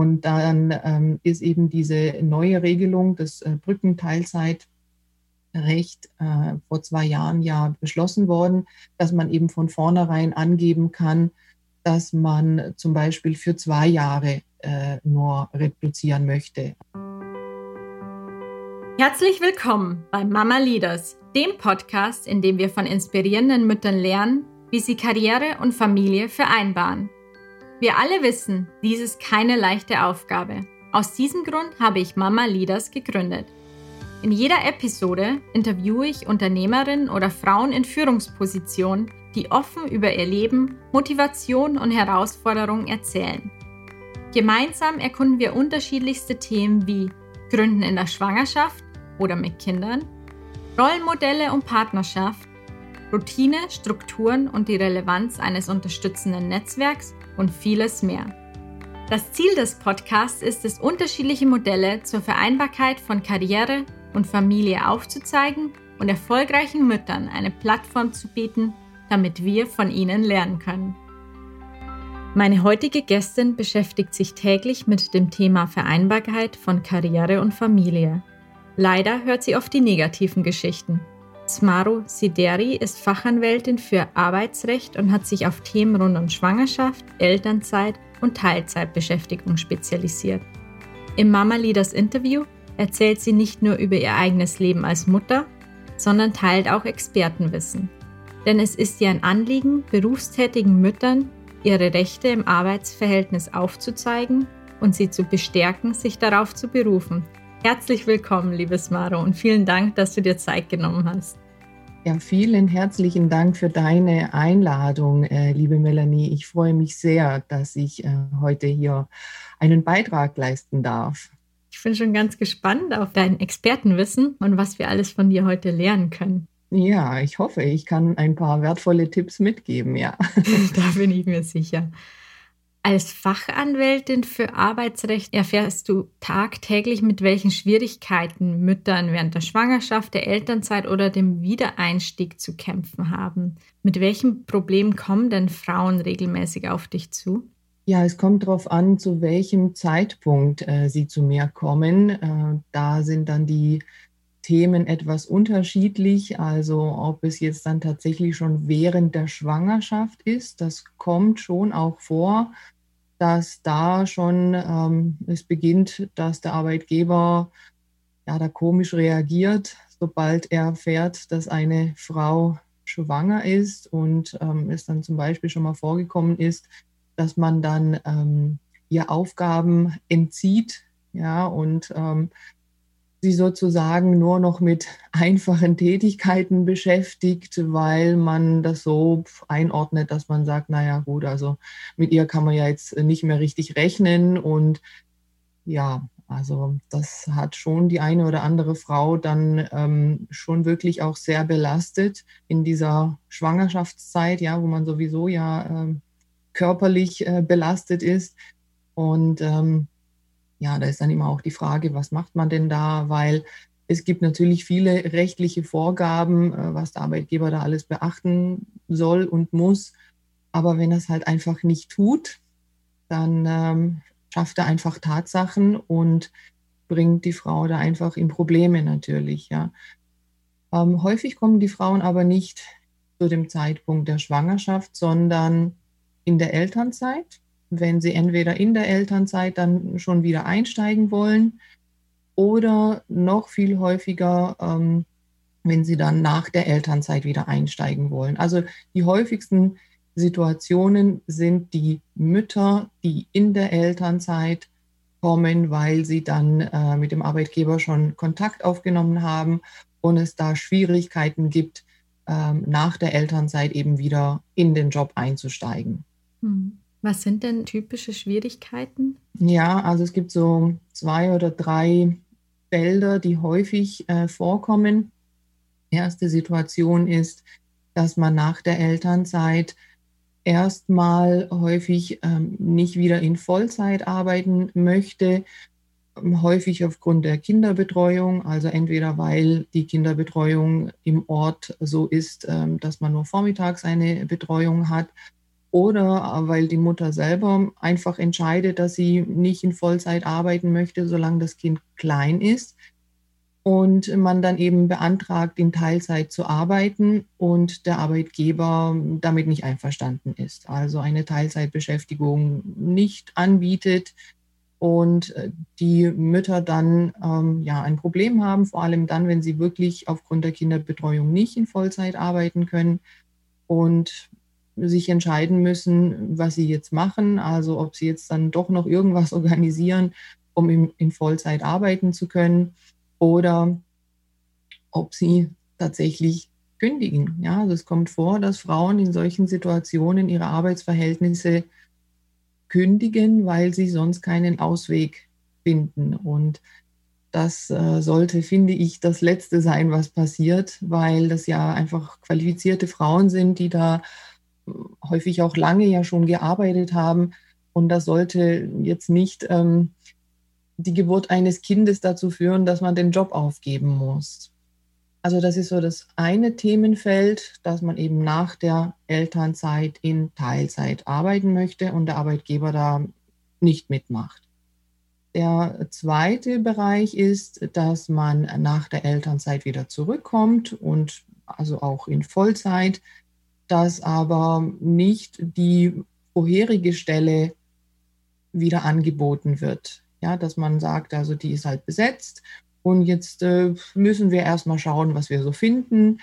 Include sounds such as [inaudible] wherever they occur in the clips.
Und dann ähm, ist eben diese neue Regelung des äh, Brückenteilzeitrecht äh, vor zwei Jahren ja beschlossen worden, dass man eben von vornherein angeben kann, dass man zum Beispiel für zwei Jahre äh, nur reduzieren möchte. Herzlich willkommen bei Mama Leaders, dem Podcast, in dem wir von inspirierenden Müttern lernen, wie sie Karriere und Familie vereinbaren. Wir alle wissen, dies ist keine leichte Aufgabe. Aus diesem Grund habe ich Mama Leaders gegründet. In jeder Episode interviewe ich Unternehmerinnen oder Frauen in Führungspositionen, die offen über ihr Leben, Motivation und Herausforderungen erzählen. Gemeinsam erkunden wir unterschiedlichste Themen wie Gründen in der Schwangerschaft oder mit Kindern, Rollenmodelle und Partnerschaft, Routine, Strukturen und die Relevanz eines unterstützenden Netzwerks und vieles mehr. Das Ziel des Podcasts ist es, unterschiedliche Modelle zur Vereinbarkeit von Karriere und Familie aufzuzeigen und erfolgreichen Müttern eine Plattform zu bieten, damit wir von ihnen lernen können. Meine heutige Gästin beschäftigt sich täglich mit dem Thema Vereinbarkeit von Karriere und Familie. Leider hört sie oft die negativen Geschichten. Smaru Sideri ist Fachanwältin für Arbeitsrecht und hat sich auf Themen rund um Schwangerschaft, Elternzeit und Teilzeitbeschäftigung spezialisiert. Im Mama Leaders Interview erzählt sie nicht nur über ihr eigenes Leben als Mutter, sondern teilt auch Expertenwissen. Denn es ist ihr ein Anliegen, berufstätigen Müttern ihre Rechte im Arbeitsverhältnis aufzuzeigen und sie zu bestärken, sich darauf zu berufen. Herzlich willkommen, liebes Maro, und vielen Dank, dass du dir Zeit genommen hast. Ja, vielen herzlichen Dank für deine Einladung, äh, liebe Melanie. Ich freue mich sehr, dass ich äh, heute hier einen Beitrag leisten darf. Ich bin schon ganz gespannt auf dein Expertenwissen und was wir alles von dir heute lernen können. Ja, ich hoffe, ich kann ein paar wertvolle Tipps mitgeben, ja. [laughs] da bin ich mir sicher. Als Fachanwältin für Arbeitsrecht erfährst du tagtäglich, mit welchen Schwierigkeiten Müttern während der Schwangerschaft, der Elternzeit oder dem Wiedereinstieg zu kämpfen haben. Mit welchen Problemen kommen denn Frauen regelmäßig auf dich zu? Ja, es kommt darauf an, zu welchem Zeitpunkt äh, sie zu mir kommen. Äh, da sind dann die Themen etwas unterschiedlich. Also ob es jetzt dann tatsächlich schon während der Schwangerschaft ist, das kommt schon auch vor, dass da schon ähm, es beginnt, dass der Arbeitgeber ja da komisch reagiert, sobald er erfährt, dass eine Frau schwanger ist und ähm, es dann zum Beispiel schon mal vorgekommen ist, dass man dann ähm, ihr Aufgaben entzieht, ja, und ähm, sie sozusagen nur noch mit einfachen Tätigkeiten beschäftigt, weil man das so einordnet, dass man sagt, naja gut, also mit ihr kann man ja jetzt nicht mehr richtig rechnen und ja, also das hat schon die eine oder andere Frau dann ähm, schon wirklich auch sehr belastet in dieser Schwangerschaftszeit, ja, wo man sowieso ja äh, körperlich äh, belastet ist. Und ähm, ja, da ist dann immer auch die Frage, was macht man denn da? Weil es gibt natürlich viele rechtliche Vorgaben, äh, was der Arbeitgeber da alles beachten soll und muss. Aber wenn er es halt einfach nicht tut, dann ähm, schafft er einfach Tatsachen und bringt die Frau da einfach in Probleme natürlich. Ja. Ähm, häufig kommen die Frauen aber nicht zu dem Zeitpunkt der Schwangerschaft, sondern in der Elternzeit wenn sie entweder in der Elternzeit dann schon wieder einsteigen wollen oder noch viel häufiger, ähm, wenn sie dann nach der Elternzeit wieder einsteigen wollen. Also die häufigsten Situationen sind die Mütter, die in der Elternzeit kommen, weil sie dann äh, mit dem Arbeitgeber schon Kontakt aufgenommen haben und es da Schwierigkeiten gibt, ähm, nach der Elternzeit eben wieder in den Job einzusteigen. Hm. Was sind denn typische Schwierigkeiten? Ja, also es gibt so zwei oder drei Felder, die häufig äh, vorkommen. Erste Situation ist, dass man nach der Elternzeit erstmal häufig ähm, nicht wieder in Vollzeit arbeiten möchte, häufig aufgrund der Kinderbetreuung, also entweder weil die Kinderbetreuung im Ort so ist, ähm, dass man nur vormittags eine Betreuung hat oder weil die Mutter selber einfach entscheidet, dass sie nicht in Vollzeit arbeiten möchte, solange das Kind klein ist. Und man dann eben beantragt, in Teilzeit zu arbeiten und der Arbeitgeber damit nicht einverstanden ist. Also eine Teilzeitbeschäftigung nicht anbietet und die Mütter dann ähm, ja ein Problem haben, vor allem dann, wenn sie wirklich aufgrund der Kinderbetreuung nicht in Vollzeit arbeiten können. Und sich entscheiden müssen, was sie jetzt machen. Also ob sie jetzt dann doch noch irgendwas [laughs] organisieren, um in, in Vollzeit arbeiten zu können oder ob sie tatsächlich kündigen. Ja, also es kommt vor, dass Frauen in solchen Situationen ihre Arbeitsverhältnisse kündigen, weil sie sonst keinen Ausweg finden. Und das äh, sollte, finde ich, das Letzte sein, was passiert, weil das ja einfach qualifizierte Frauen sind, die da häufig auch lange ja schon gearbeitet haben. Und das sollte jetzt nicht ähm, die Geburt eines Kindes dazu führen, dass man den Job aufgeben muss. Also das ist so das eine Themenfeld, dass man eben nach der Elternzeit in Teilzeit arbeiten möchte und der Arbeitgeber da nicht mitmacht. Der zweite Bereich ist, dass man nach der Elternzeit wieder zurückkommt und also auch in Vollzeit dass aber nicht die vorherige Stelle wieder angeboten wird. Ja, dass man sagt, also die ist halt besetzt. Und jetzt äh, müssen wir erstmal schauen, was wir so finden.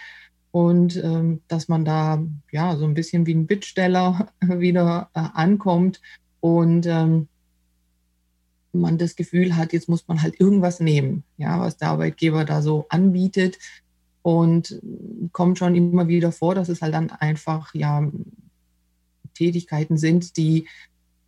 Und ähm, dass man da ja so ein bisschen wie ein Bittsteller [laughs] wieder äh, ankommt und ähm, man das Gefühl hat, jetzt muss man halt irgendwas nehmen, ja, was der Arbeitgeber da so anbietet, und kommt schon immer wieder vor, dass es halt dann einfach ja Tätigkeiten sind, die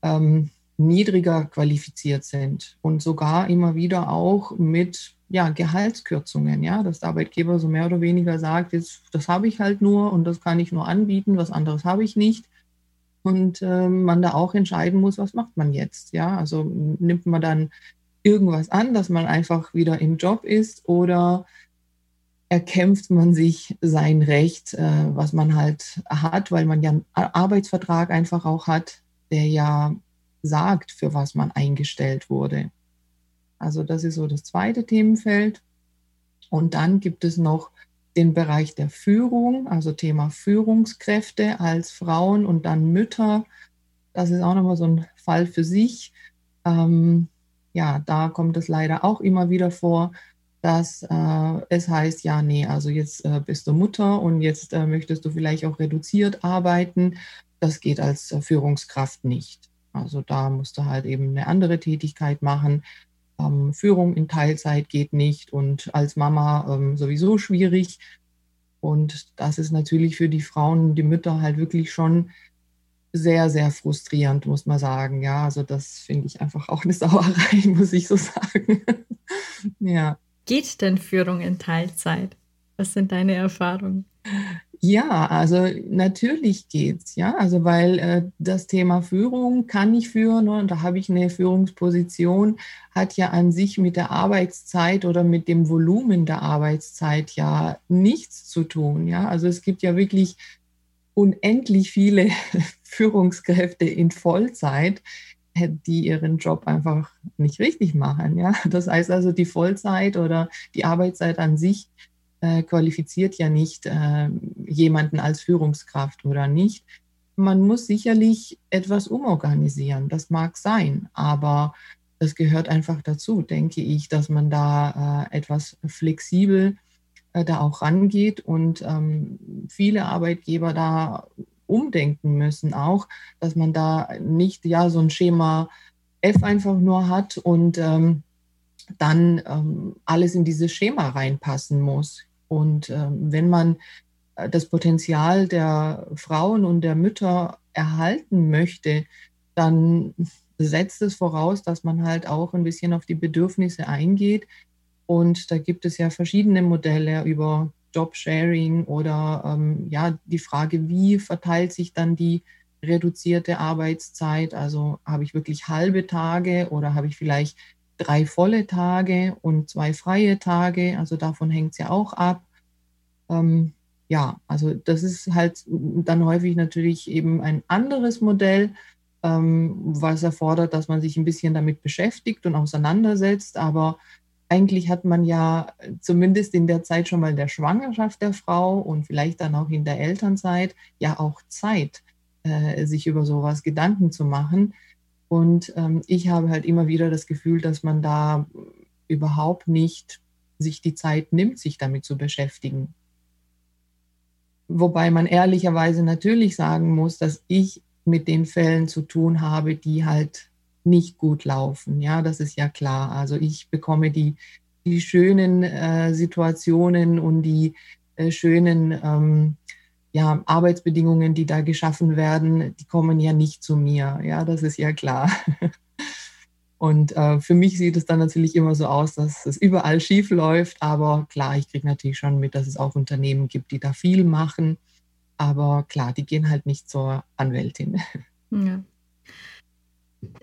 ähm, niedriger qualifiziert sind. Und sogar immer wieder auch mit ja, Gehaltskürzungen, ja, dass der Arbeitgeber so mehr oder weniger sagt, jetzt, das habe ich halt nur und das kann ich nur anbieten, was anderes habe ich nicht. Und äh, man da auch entscheiden muss, was macht man jetzt, ja, also nimmt man dann irgendwas an, dass man einfach wieder im Job ist oder erkämpft man sich sein Recht, äh, was man halt hat, weil man ja einen Arbeitsvertrag einfach auch hat, der ja sagt, für was man eingestellt wurde. Also das ist so das zweite Themenfeld. Und dann gibt es noch den Bereich der Führung, also Thema Führungskräfte als Frauen und dann Mütter. Das ist auch nochmal so ein Fall für sich. Ähm, ja, da kommt es leider auch immer wieder vor, dass äh, es heißt, ja, nee, also jetzt äh, bist du Mutter und jetzt äh, möchtest du vielleicht auch reduziert arbeiten. Das geht als äh, Führungskraft nicht. Also da musst du halt eben eine andere Tätigkeit machen. Ähm, Führung in Teilzeit geht nicht und als Mama ähm, sowieso schwierig. Und das ist natürlich für die Frauen, die Mütter halt wirklich schon sehr, sehr frustrierend, muss man sagen. Ja, also das finde ich einfach auch eine [laughs] Sauerei, muss ich so sagen. [laughs] ja geht denn Führung in Teilzeit? Was sind deine Erfahrungen? Ja, also natürlich geht's, ja. Also weil äh, das Thema Führung kann ich führen und da habe ich eine Führungsposition, hat ja an sich mit der Arbeitszeit oder mit dem Volumen der Arbeitszeit ja nichts zu tun, ja. Also es gibt ja wirklich unendlich viele [laughs] Führungskräfte in Vollzeit, die ihren Job einfach nicht richtig machen. Ja? Das heißt also, die Vollzeit oder die Arbeitszeit an sich äh, qualifiziert ja nicht äh, jemanden als Führungskraft oder nicht. Man muss sicherlich etwas umorganisieren, das mag sein, aber das gehört einfach dazu, denke ich, dass man da äh, etwas flexibel äh, da auch rangeht und ähm, viele Arbeitgeber da umdenken müssen auch, dass man da nicht ja so ein Schema F einfach nur hat und ähm, dann ähm, alles in dieses Schema reinpassen muss. Und ähm, wenn man äh, das Potenzial der Frauen und der Mütter erhalten möchte, dann setzt es voraus, dass man halt auch ein bisschen auf die Bedürfnisse eingeht. Und da gibt es ja verschiedene Modelle über Jobsharing oder ähm, ja, die Frage, wie verteilt sich dann die reduzierte Arbeitszeit? Also habe ich wirklich halbe Tage oder habe ich vielleicht drei volle Tage und zwei freie Tage? Also davon hängt es ja auch ab. Ähm, ja, also das ist halt dann häufig natürlich eben ein anderes Modell, ähm, was erfordert, dass man sich ein bisschen damit beschäftigt und auseinandersetzt. Aber eigentlich hat man ja zumindest in der Zeit schon mal der Schwangerschaft der Frau und vielleicht dann auch in der Elternzeit ja auch Zeit, äh, sich über sowas Gedanken zu machen. Und ähm, ich habe halt immer wieder das Gefühl, dass man da überhaupt nicht sich die Zeit nimmt, sich damit zu beschäftigen. Wobei man ehrlicherweise natürlich sagen muss, dass ich mit den Fällen zu tun habe, die halt nicht gut laufen. Ja, das ist ja klar. Also ich bekomme die, die schönen äh, Situationen und die äh, schönen ähm, ja, Arbeitsbedingungen, die da geschaffen werden, die kommen ja nicht zu mir. Ja, das ist ja klar. [laughs] Und äh, für mich sieht es dann natürlich immer so aus, dass es überall schief läuft. Aber klar, ich kriege natürlich schon mit, dass es auch Unternehmen gibt, die da viel machen. Aber klar, die gehen halt nicht zur Anwältin. Ja.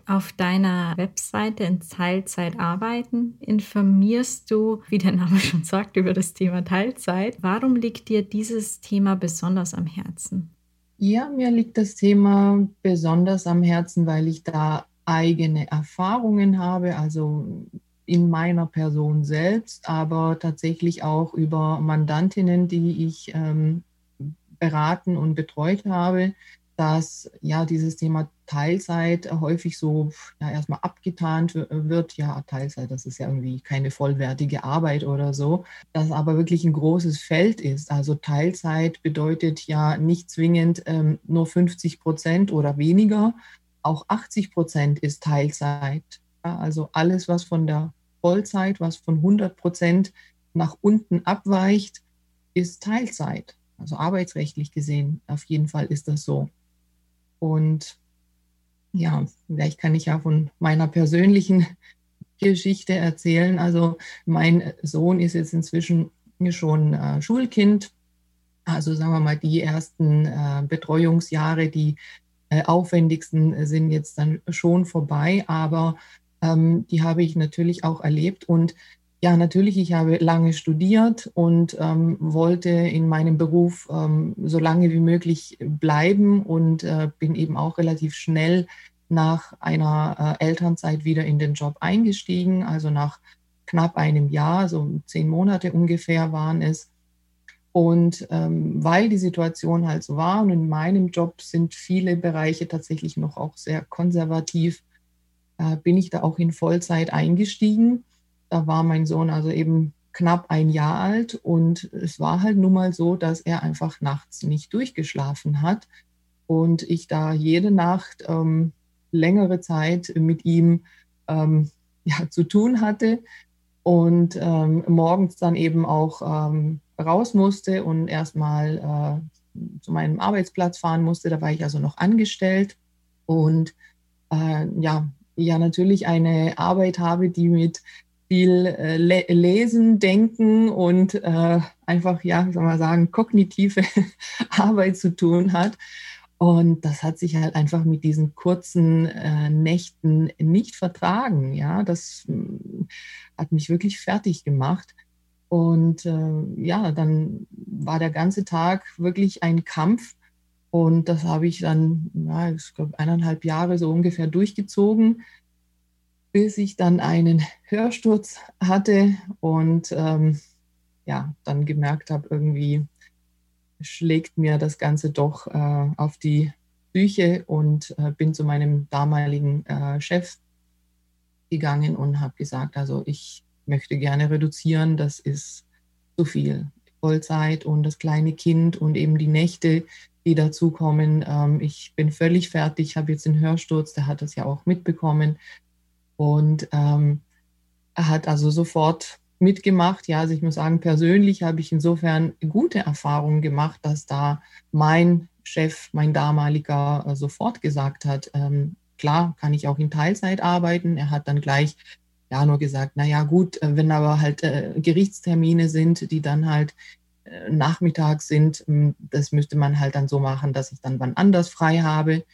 Auf deiner Webseite in Teilzeit arbeiten informierst du, wie der Name [laughs] schon sagt, über das Thema Teilzeit. Warum liegt dir dieses Thema besonders am Herzen? Ja, mir liegt das Thema besonders am Herzen, weil ich da eigene Erfahrungen habe, also in meiner Person selbst, aber tatsächlich auch über Mandantinnen, die ich ähm, beraten und betreut habe, dass ja dieses Thema Teilzeit häufig so ja, erstmal abgetan wird. Ja, Teilzeit, das ist ja irgendwie keine vollwertige Arbeit oder so. Das aber wirklich ein großes Feld ist. Also Teilzeit bedeutet ja nicht zwingend ähm, nur 50 Prozent oder weniger. Auch 80 Prozent ist Teilzeit. Ja, also alles, was von der Vollzeit, was von 100 Prozent nach unten abweicht, ist Teilzeit. Also arbeitsrechtlich gesehen, auf jeden Fall ist das so. Und ja, vielleicht kann ich ja von meiner persönlichen [laughs] Geschichte erzählen. Also mein Sohn ist jetzt inzwischen schon äh, Schulkind. Also sagen wir mal, die ersten äh, Betreuungsjahre, die äh, aufwendigsten sind jetzt dann schon vorbei, aber ähm, die habe ich natürlich auch erlebt. Und ja, natürlich, ich habe lange studiert und ähm, wollte in meinem Beruf ähm, so lange wie möglich bleiben und äh, bin eben auch relativ schnell nach einer äh, Elternzeit wieder in den Job eingestiegen, also nach knapp einem Jahr, so zehn Monate ungefähr waren es. Und ähm, weil die Situation halt so war und in meinem Job sind viele Bereiche tatsächlich noch auch sehr konservativ, äh, bin ich da auch in Vollzeit eingestiegen da war mein Sohn also eben knapp ein Jahr alt und es war halt nun mal so, dass er einfach nachts nicht durchgeschlafen hat und ich da jede Nacht ähm, längere Zeit mit ihm ähm, [laughs] ja, zu tun hatte und ähm, morgens dann eben auch ähm, raus musste und erstmal äh, zu meinem Arbeitsplatz fahren musste. Da war ich also noch angestellt und äh, ja, ja natürlich eine Arbeit habe, die mit viel äh, le lesen, denken und äh, einfach, ja, soll man sagen, kognitive [laughs] Arbeit zu tun hat. Und das hat sich halt einfach mit diesen kurzen äh, Nächten nicht vertragen. Ja, das äh, hat mich wirklich fertig gemacht. Und äh, ja, dann war der ganze Tag wirklich ein Kampf. Und das habe ich dann, ja, ich glaube, eineinhalb Jahre so ungefähr durchgezogen bis ich dann einen Hörsturz hatte und ähm, ja, dann gemerkt habe, irgendwie schlägt mir das Ganze doch äh, auf die Psyche und äh, bin zu meinem damaligen äh, Chef gegangen und habe gesagt, also ich möchte gerne reduzieren, das ist zu viel. Vollzeit und das kleine Kind und eben die Nächte, die dazukommen. Ähm, ich bin völlig fertig, habe jetzt den Hörsturz, der hat das ja auch mitbekommen. Und ähm, er hat also sofort mitgemacht. Ja, also ich muss sagen, persönlich habe ich insofern gute Erfahrungen gemacht, dass da mein Chef, mein damaliger, äh, sofort gesagt hat, ähm, klar, kann ich auch in Teilzeit arbeiten. Er hat dann gleich ja nur gesagt, na ja, gut, äh, wenn aber halt äh, Gerichtstermine sind, die dann halt äh, nachmittags sind, hm, das müsste man halt dann so machen, dass ich dann wann anders frei habe.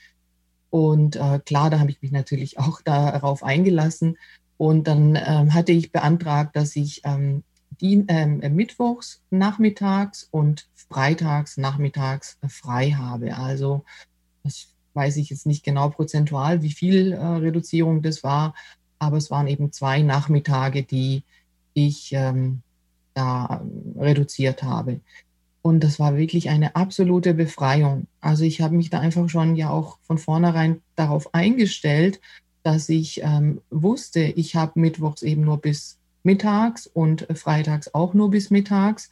Und äh, klar, da habe ich mich natürlich auch [laughs] darauf eingelassen. Und dann ähm, hatte ich beantragt, dass ich ähm, Dien äh, mittwochs nachmittags und freitags nachmittags frei habe. Also das weiß ich jetzt nicht genau prozentual, wie viel äh, Reduzierung das war, aber es waren eben zwei Nachmittage, die ich ähm, da reduziert habe. Und das war wirklich eine absolute Befreiung. Also ich habe mich da einfach schon ja auch von vornherein darauf eingestellt, dass ich ähm, wusste, ich habe mittwochs eben nur bis mittags und freitags auch nur bis mittags.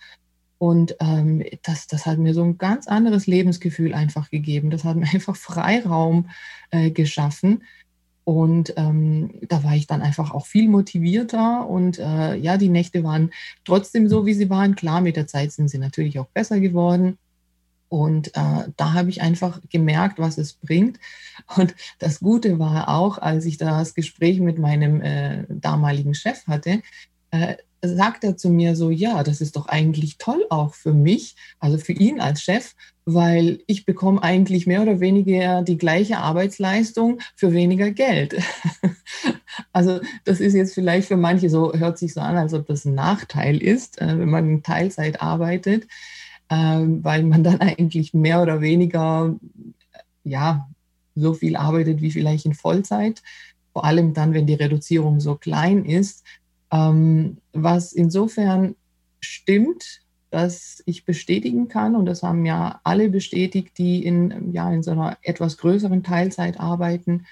Und ähm, das, das hat mir so ein ganz anderes Lebensgefühl einfach gegeben. Das hat mir [laughs] einfach Freiraum äh, geschaffen. Und ähm, da war ich dann einfach auch viel motivierter. Und äh, ja, die Nächte waren trotzdem so, wie sie waren. Klar, mit der Zeit sind sie natürlich auch besser geworden. Und äh, da habe ich einfach gemerkt, was es bringt. Und das Gute war auch, als ich das Gespräch mit meinem äh, damaligen Chef hatte, äh, sagt er zu mir so, ja, das ist doch eigentlich toll auch für mich, also für ihn als Chef, weil ich bekomme eigentlich mehr oder weniger die gleiche Arbeitsleistung für weniger Geld. [laughs] also das ist jetzt vielleicht für manche so, hört sich so an, als ob das ein Nachteil ist, äh, wenn man in Teilzeit arbeitet ähm, weil man dann [laughs] eigentlich mehr oder weniger ja so viel arbeitet wie vielleicht in Vollzeit. Vor allem dann, wenn die Reduzierung so klein ist. Ähm, was insofern stimmt, dass ich bestätigen kann, und das haben ja alle bestätigt, die in, ja, in so einer etwas größeren Teilzeit arbeiten,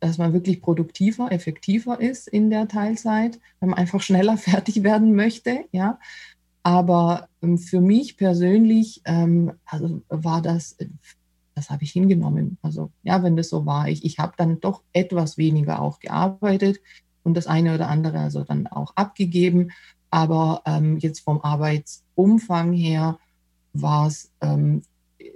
dass man wirklich produktiver, effektiver ist in der Teilzeit, wenn man einfach schneller [laughs] fertig werden möchte. Ja? Aber ähm, für mich persönlich ähm, also war das, das habe ich hingenommen. Also ja, wenn das so war, ich, ich habe dann doch etwas weniger auch gearbeitet und das eine oder andere also dann auch abgegeben. Aber ähm, jetzt vom Arbeitsumfang her war es ähm,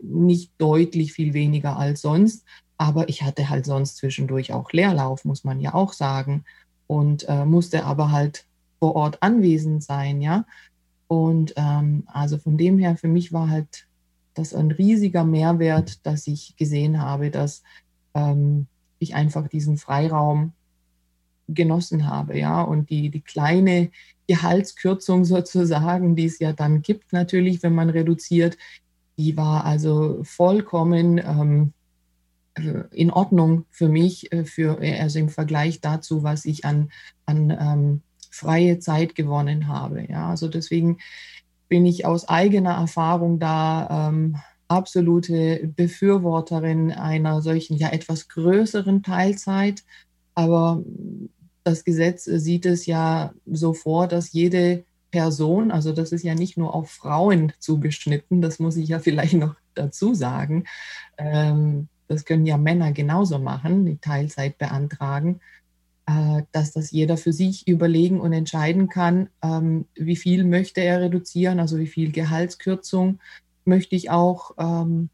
nicht deutlich viel weniger als sonst. Aber ich hatte halt sonst zwischendurch auch Leerlauf, muss man ja auch sagen. Und äh, musste aber halt vor Ort anwesend sein, ja. Und ähm, also von dem her, für mich war halt das ein riesiger Mehrwert, dass ich gesehen habe, dass ähm, ich einfach diesen Freiraum genossen habe, ja, und die, die kleine Gehaltskürzung sozusagen, die es ja dann gibt, natürlich, wenn man reduziert, die war also vollkommen ähm, in Ordnung für mich, äh, für, also im Vergleich dazu, was ich an, an ähm, freie Zeit gewonnen habe. Ja, also deswegen bin ich aus eigener Erfahrung da ähm, absolute Befürworterin einer solchen ja etwas größeren Teilzeit. Aber das Gesetz sieht es ja so vor, dass jede Person, also das ist ja nicht nur auf Frauen zugeschnitten, das muss ich ja vielleicht noch dazu sagen. Ähm, das können ja Männer genauso machen, die Teilzeit beantragen. Äh, dass das jeder für sich überlegen und entscheiden kann, ähm, wie viel möchte er reduzieren, also wie viel Gehaltskürzung möchte ich auch ähm,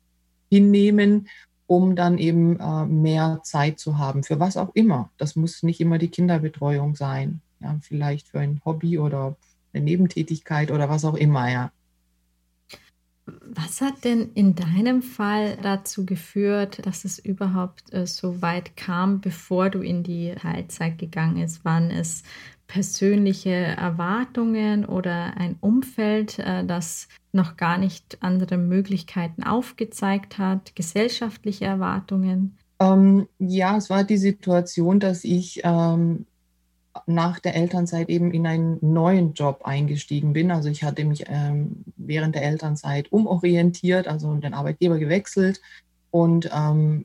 hinnehmen, um dann eben äh, mehr Zeit zu haben, für was auch immer. Das muss nicht immer die Kinderbetreuung sein, ja, vielleicht für ein Hobby oder eine Nebentätigkeit oder was auch immer, ja. Was hat denn in deinem Fall dazu geführt, dass es überhaupt äh, so weit kam, bevor du in die Teilzeit gegangen bist? Waren es persönliche Erwartungen oder ein Umfeld, äh, das noch gar nicht andere Möglichkeiten aufgezeigt hat, gesellschaftliche Erwartungen? Ähm, ja, es war die Situation, dass ich ähm, nach der Elternzeit eben in einen neuen Job eingestiegen bin. Also ich hatte mich ähm, während der Elternzeit umorientiert, also den Arbeitgeber gewechselt und ähm,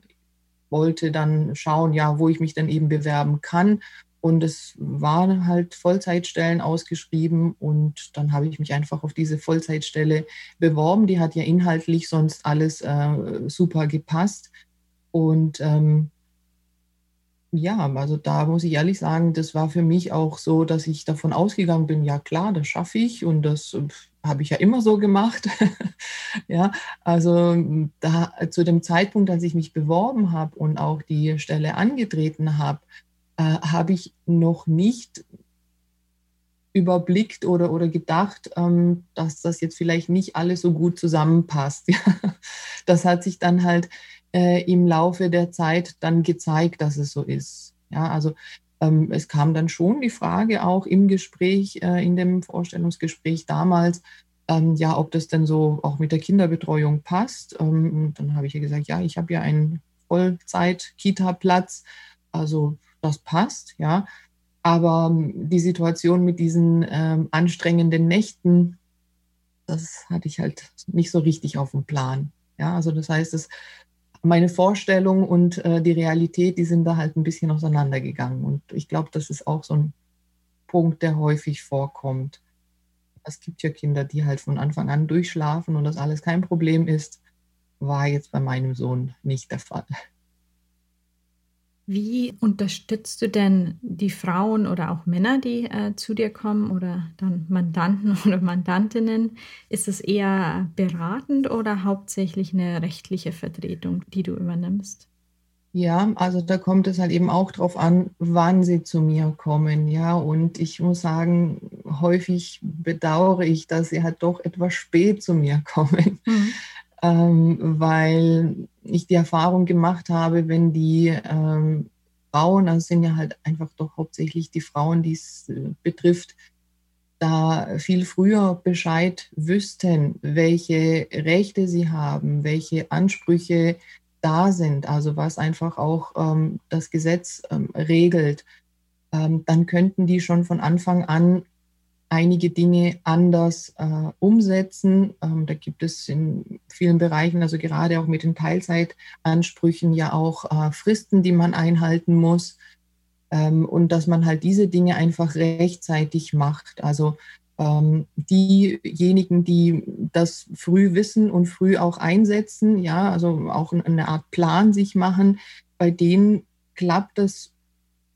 wollte dann schauen, ja, wo ich mich dann eben bewerben kann. Und es waren halt Vollzeitstellen ausgeschrieben und dann habe ich mich einfach auf diese Vollzeitstelle beworben. Die hat ja inhaltlich sonst alles äh, super gepasst. Und ähm, ja, also da muss ich ehrlich sagen, das war für mich auch so, dass ich davon ausgegangen bin, ja klar, das schaffe ich und das äh, habe ich ja immer so gemacht. [laughs] ja, also da zu dem Zeitpunkt, als ich mich beworben habe und auch die Stelle angetreten habe, äh, habe ich noch nicht überblickt oder, oder gedacht, ähm, dass das jetzt vielleicht nicht alles so gut zusammenpasst. [laughs] das hat sich dann halt äh, im Laufe der Zeit dann gezeigt, dass es so ist. Ja, also ähm, es kam dann schon die Frage auch im Gespräch, äh, in dem Vorstellungsgespräch damals, ähm, ja, ob das denn so auch mit der Kinderbetreuung passt. Ähm, dann habe ich ja gesagt, ja, ich habe ja einen Vollzeit-Kita-Platz, also das passt, ja. Aber ähm, die Situation mit diesen ähm, anstrengenden Nächten, das hatte ich halt nicht so richtig auf dem Plan. Ja, also das heißt, es, meine Vorstellung und äh, die Realität, die sind da halt ein bisschen auseinandergegangen. Und ich glaube, das ist auch so ein Punkt, der häufig vorkommt. Es gibt ja Kinder, die halt von Anfang an durchschlafen und das alles kein Problem ist. War jetzt bei meinem Sohn nicht der Fall. Wie unterstützt du denn die Frauen oder auch Männer, die äh, zu dir kommen oder dann Mandanten [laughs] oder Mandantinnen? Ist es eher beratend oder hauptsächlich eine rechtliche Vertretung, die du übernimmst? Ja, also da kommt es halt eben auch darauf an, wann sie zu mir kommen. Ja, und ich muss sagen, häufig bedauere ich, dass sie halt doch etwas spät zu mir [laughs] kommen. Mhm ähm, weil ich die Erfahrung gemacht habe, wenn die ähm, Frauen, also sind ja halt einfach doch hauptsächlich die Frauen, die es äh, betrifft, da viel früher Bescheid wüssten, welche Rechte sie haben, welche Ansprüche da sind, also was einfach auch ähm, das Gesetz ähm, regelt, ähm, dann könnten die schon von Anfang an einige Dinge anders äh, umsetzen. Ähm, da gibt es in vielen Bereichen, also gerade auch mit den Teilzeitansprüchen, ja auch äh, Fristen, die man einhalten muss. Ähm, und dass man halt diese Dinge einfach rechtzeitig macht. Also ähm, diejenigen, die das früh wissen und früh auch einsetzen, ja, also auch eine Art Plan sich machen, bei denen klappt es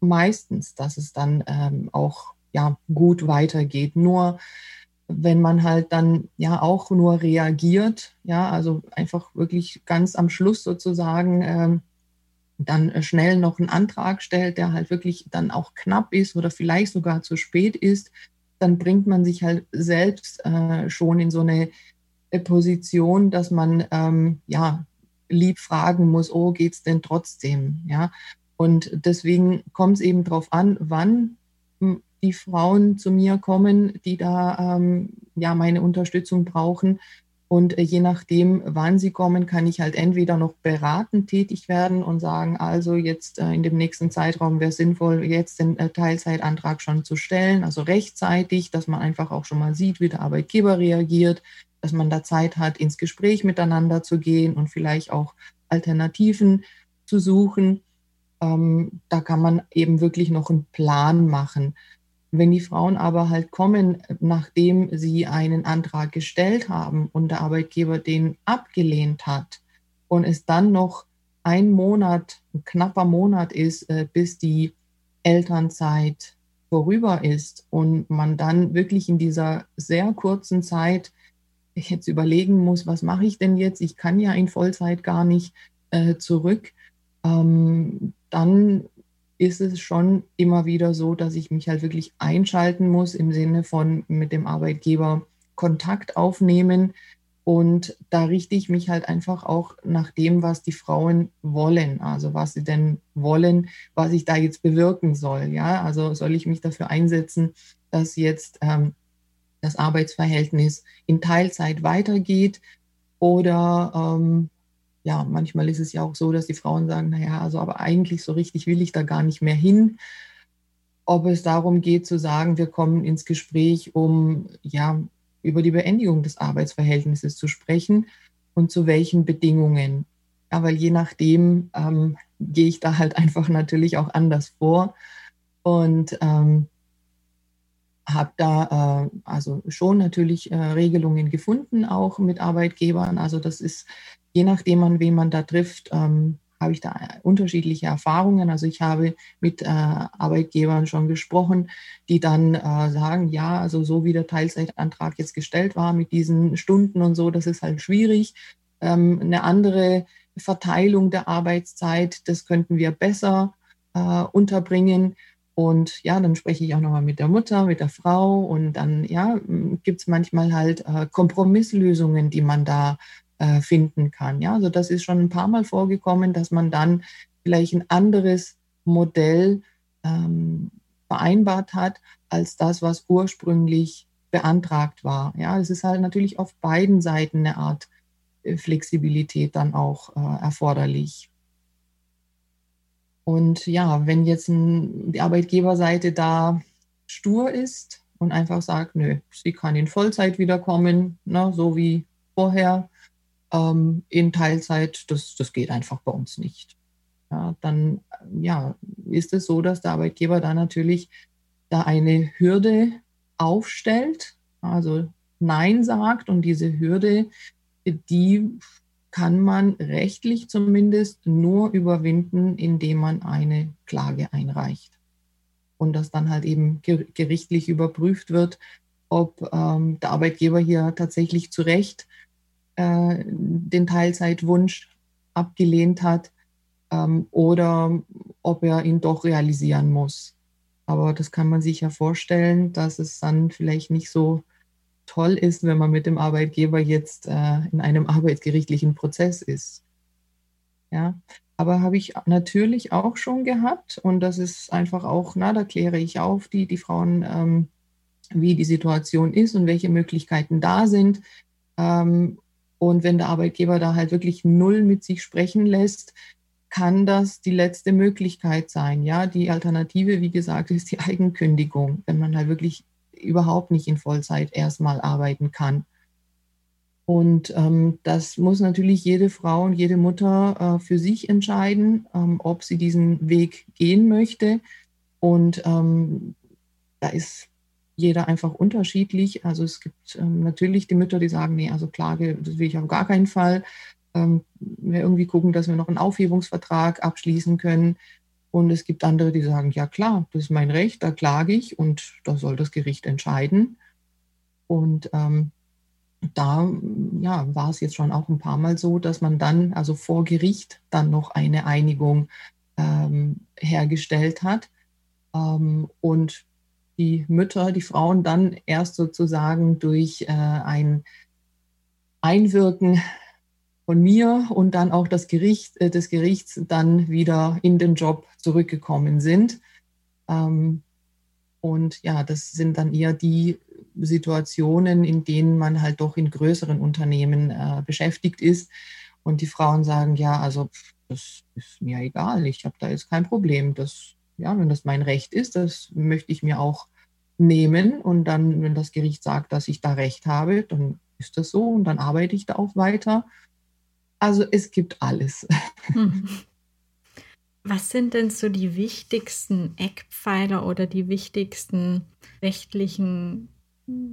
meistens, dass es dann ähm, auch ja, gut weitergeht. Nur wenn man halt dann ja auch nur reagiert, ja, also einfach wirklich ganz am Schluss sozusagen ähm, dann schnell noch einen Antrag stellt, der halt wirklich dann auch knapp ist oder vielleicht sogar zu spät ist, dann bringt man sich halt selbst äh, schon in so eine äh, Position, dass man ähm, ja lieb fragen muss, oh, geht's denn trotzdem, ja? Und deswegen kommt es eben darauf an, wann die Frauen zu mir kommen, die da ähm, ja meine Unterstützung brauchen. Und äh, je nachdem, wann sie kommen, kann ich halt entweder noch beratend tätig werden und sagen, also jetzt äh, in dem nächsten Zeitraum wäre es sinnvoll, jetzt den äh, Teilzeitantrag schon zu stellen, also rechtzeitig, dass man einfach auch schon mal sieht, wie der Arbeitgeber reagiert, dass man da Zeit hat, ins Gespräch miteinander zu gehen und vielleicht auch Alternativen zu suchen. Ähm, da kann man eben wirklich noch einen Plan machen. Wenn die Frauen aber halt kommen, nachdem sie einen Antrag gestellt haben und der Arbeitgeber den abgelehnt hat und es dann noch ein Monat, ein knapper Monat ist, äh, bis die Elternzeit vorüber ist und man dann wirklich in dieser sehr kurzen Zeit jetzt überlegen muss, was mache ich denn jetzt? Ich kann ja in Vollzeit gar nicht äh, zurück. Ähm, dann ist es schon immer wieder so, dass ich mich halt wirklich einschalten muss im Sinne von mit dem Arbeitgeber Kontakt aufnehmen. Und da richte ich mich halt einfach auch nach dem, was die Frauen wollen, also was sie denn wollen, was ich da jetzt bewirken soll. Ja, also soll ich mich dafür einsetzen, dass jetzt ähm, das Arbeitsverhältnis in Teilzeit weitergeht oder ähm, ja, manchmal ist es ja auch so, dass die Frauen sagen, naja, also aber eigentlich so richtig will ich da gar nicht mehr hin. Ob es darum geht zu sagen, wir kommen ins Gespräch, um ja über die Beendigung des Arbeitsverhältnisses zu sprechen und zu welchen Bedingungen. Ja, weil je nachdem ähm, gehe ich da halt [laughs] einfach natürlich auch anders vor und ähm, habe da äh, also schon natürlich äh, Regelungen gefunden, auch mit Arbeitgebern. Also das ist je nachdem, an wen man da trifft, ähm, habe ich da unterschiedliche Erfahrungen. Also ich habe mit äh, Arbeitgebern schon gesprochen, die dann äh, sagen, ja, also so wie der Teilzeitantrag jetzt gestellt war mit diesen Stunden und so, das ist halt schwierig. Ähm, eine andere Verteilung der Arbeitszeit, das könnten wir besser äh, unterbringen. Und ja, dann spreche ich auch nochmal mit der Mutter, mit der Frau und dann ja, gibt es manchmal halt äh, Kompromisslösungen, die man da äh, finden kann. Ja, also das ist schon ein paar Mal vorgekommen, dass man dann vielleicht ein anderes Modell ähm, vereinbart hat, als das, was ursprünglich beantragt war. Ja, es ist halt natürlich auf beiden Seiten eine Art äh, Flexibilität dann auch äh, erforderlich. Und ja, wenn jetzt ein, die Arbeitgeberseite da stur ist und einfach sagt, nö, sie kann in Vollzeit wiederkommen, ne, so wie vorher, ähm, in Teilzeit, das, das geht einfach bei uns nicht. Ja, dann ja, ist es so, dass der Arbeitgeber da natürlich da eine Hürde aufstellt, also Nein sagt und diese Hürde, die kann man rechtlich zumindest nur überwinden, indem man eine Klage einreicht. Und das dann halt eben gerichtlich überprüft wird, ob ähm, der Arbeitgeber hier tatsächlich zu Recht äh, den Teilzeitwunsch abgelehnt hat ähm, oder ob er ihn doch realisieren muss. Aber das kann man sich ja vorstellen, dass es dann vielleicht nicht so toll ist, wenn man mit dem Arbeitgeber jetzt äh, in einem [laughs] arbeitsgerichtlichen Prozess ist. Ja, aber habe ich natürlich auch schon gehabt und das ist einfach auch, na, da kläre ich auf die, die Frauen, ähm, wie die Situation ist und welche Möglichkeiten da sind. Ähm, und wenn der Arbeitgeber da halt wirklich null mit sich sprechen lässt, kann das die letzte Möglichkeit sein. Ja, die Alternative, wie gesagt, [laughs] ist die Eigenkündigung, wenn man halt wirklich überhaupt nicht in Vollzeit erstmal arbeiten kann. Und ähm, das muss natürlich jede Frau und jede Mutter äh, für sich entscheiden, ähm, ob sie diesen Weg gehen möchte. Und ähm, da ist jeder einfach unterschiedlich. Also es gibt ähm, natürlich die Mütter, die sagen, nee, also Klage, das will ich auf gar keinen Fall. Ähm, wir irgendwie gucken, dass wir noch einen Aufhebungsvertrag abschließen können. Und es gibt andere, die sagen, ja klar, das ist mein Recht, da klage ich und da soll das Gericht entscheiden. Und ähm, da ja, war es jetzt schon auch ein paar Mal so, dass man dann, also vor Gericht, dann noch eine Einigung ähm, hergestellt hat. Ähm, und die Mütter, die Frauen dann erst sozusagen durch äh, ein Einwirken von mir und dann auch das Gericht, äh, des Gerichts dann wieder in den Job zurückgekommen sind. Ähm, und ja, das sind dann eher die Situationen, in denen man halt doch in größeren Unternehmen äh, beschäftigt ist. Und die Frauen sagen, ja, also das ist mir egal, ich habe da jetzt kein Problem. Das, ja, wenn das mein Recht ist, das möchte ich mir auch nehmen. Und dann, wenn das Gericht sagt, dass ich da Recht habe, dann ist das so und dann arbeite ich da auch weiter. Also es gibt alles. Hm. [laughs] Was sind denn so die wichtigsten Eckpfeiler oder die wichtigsten rechtlichen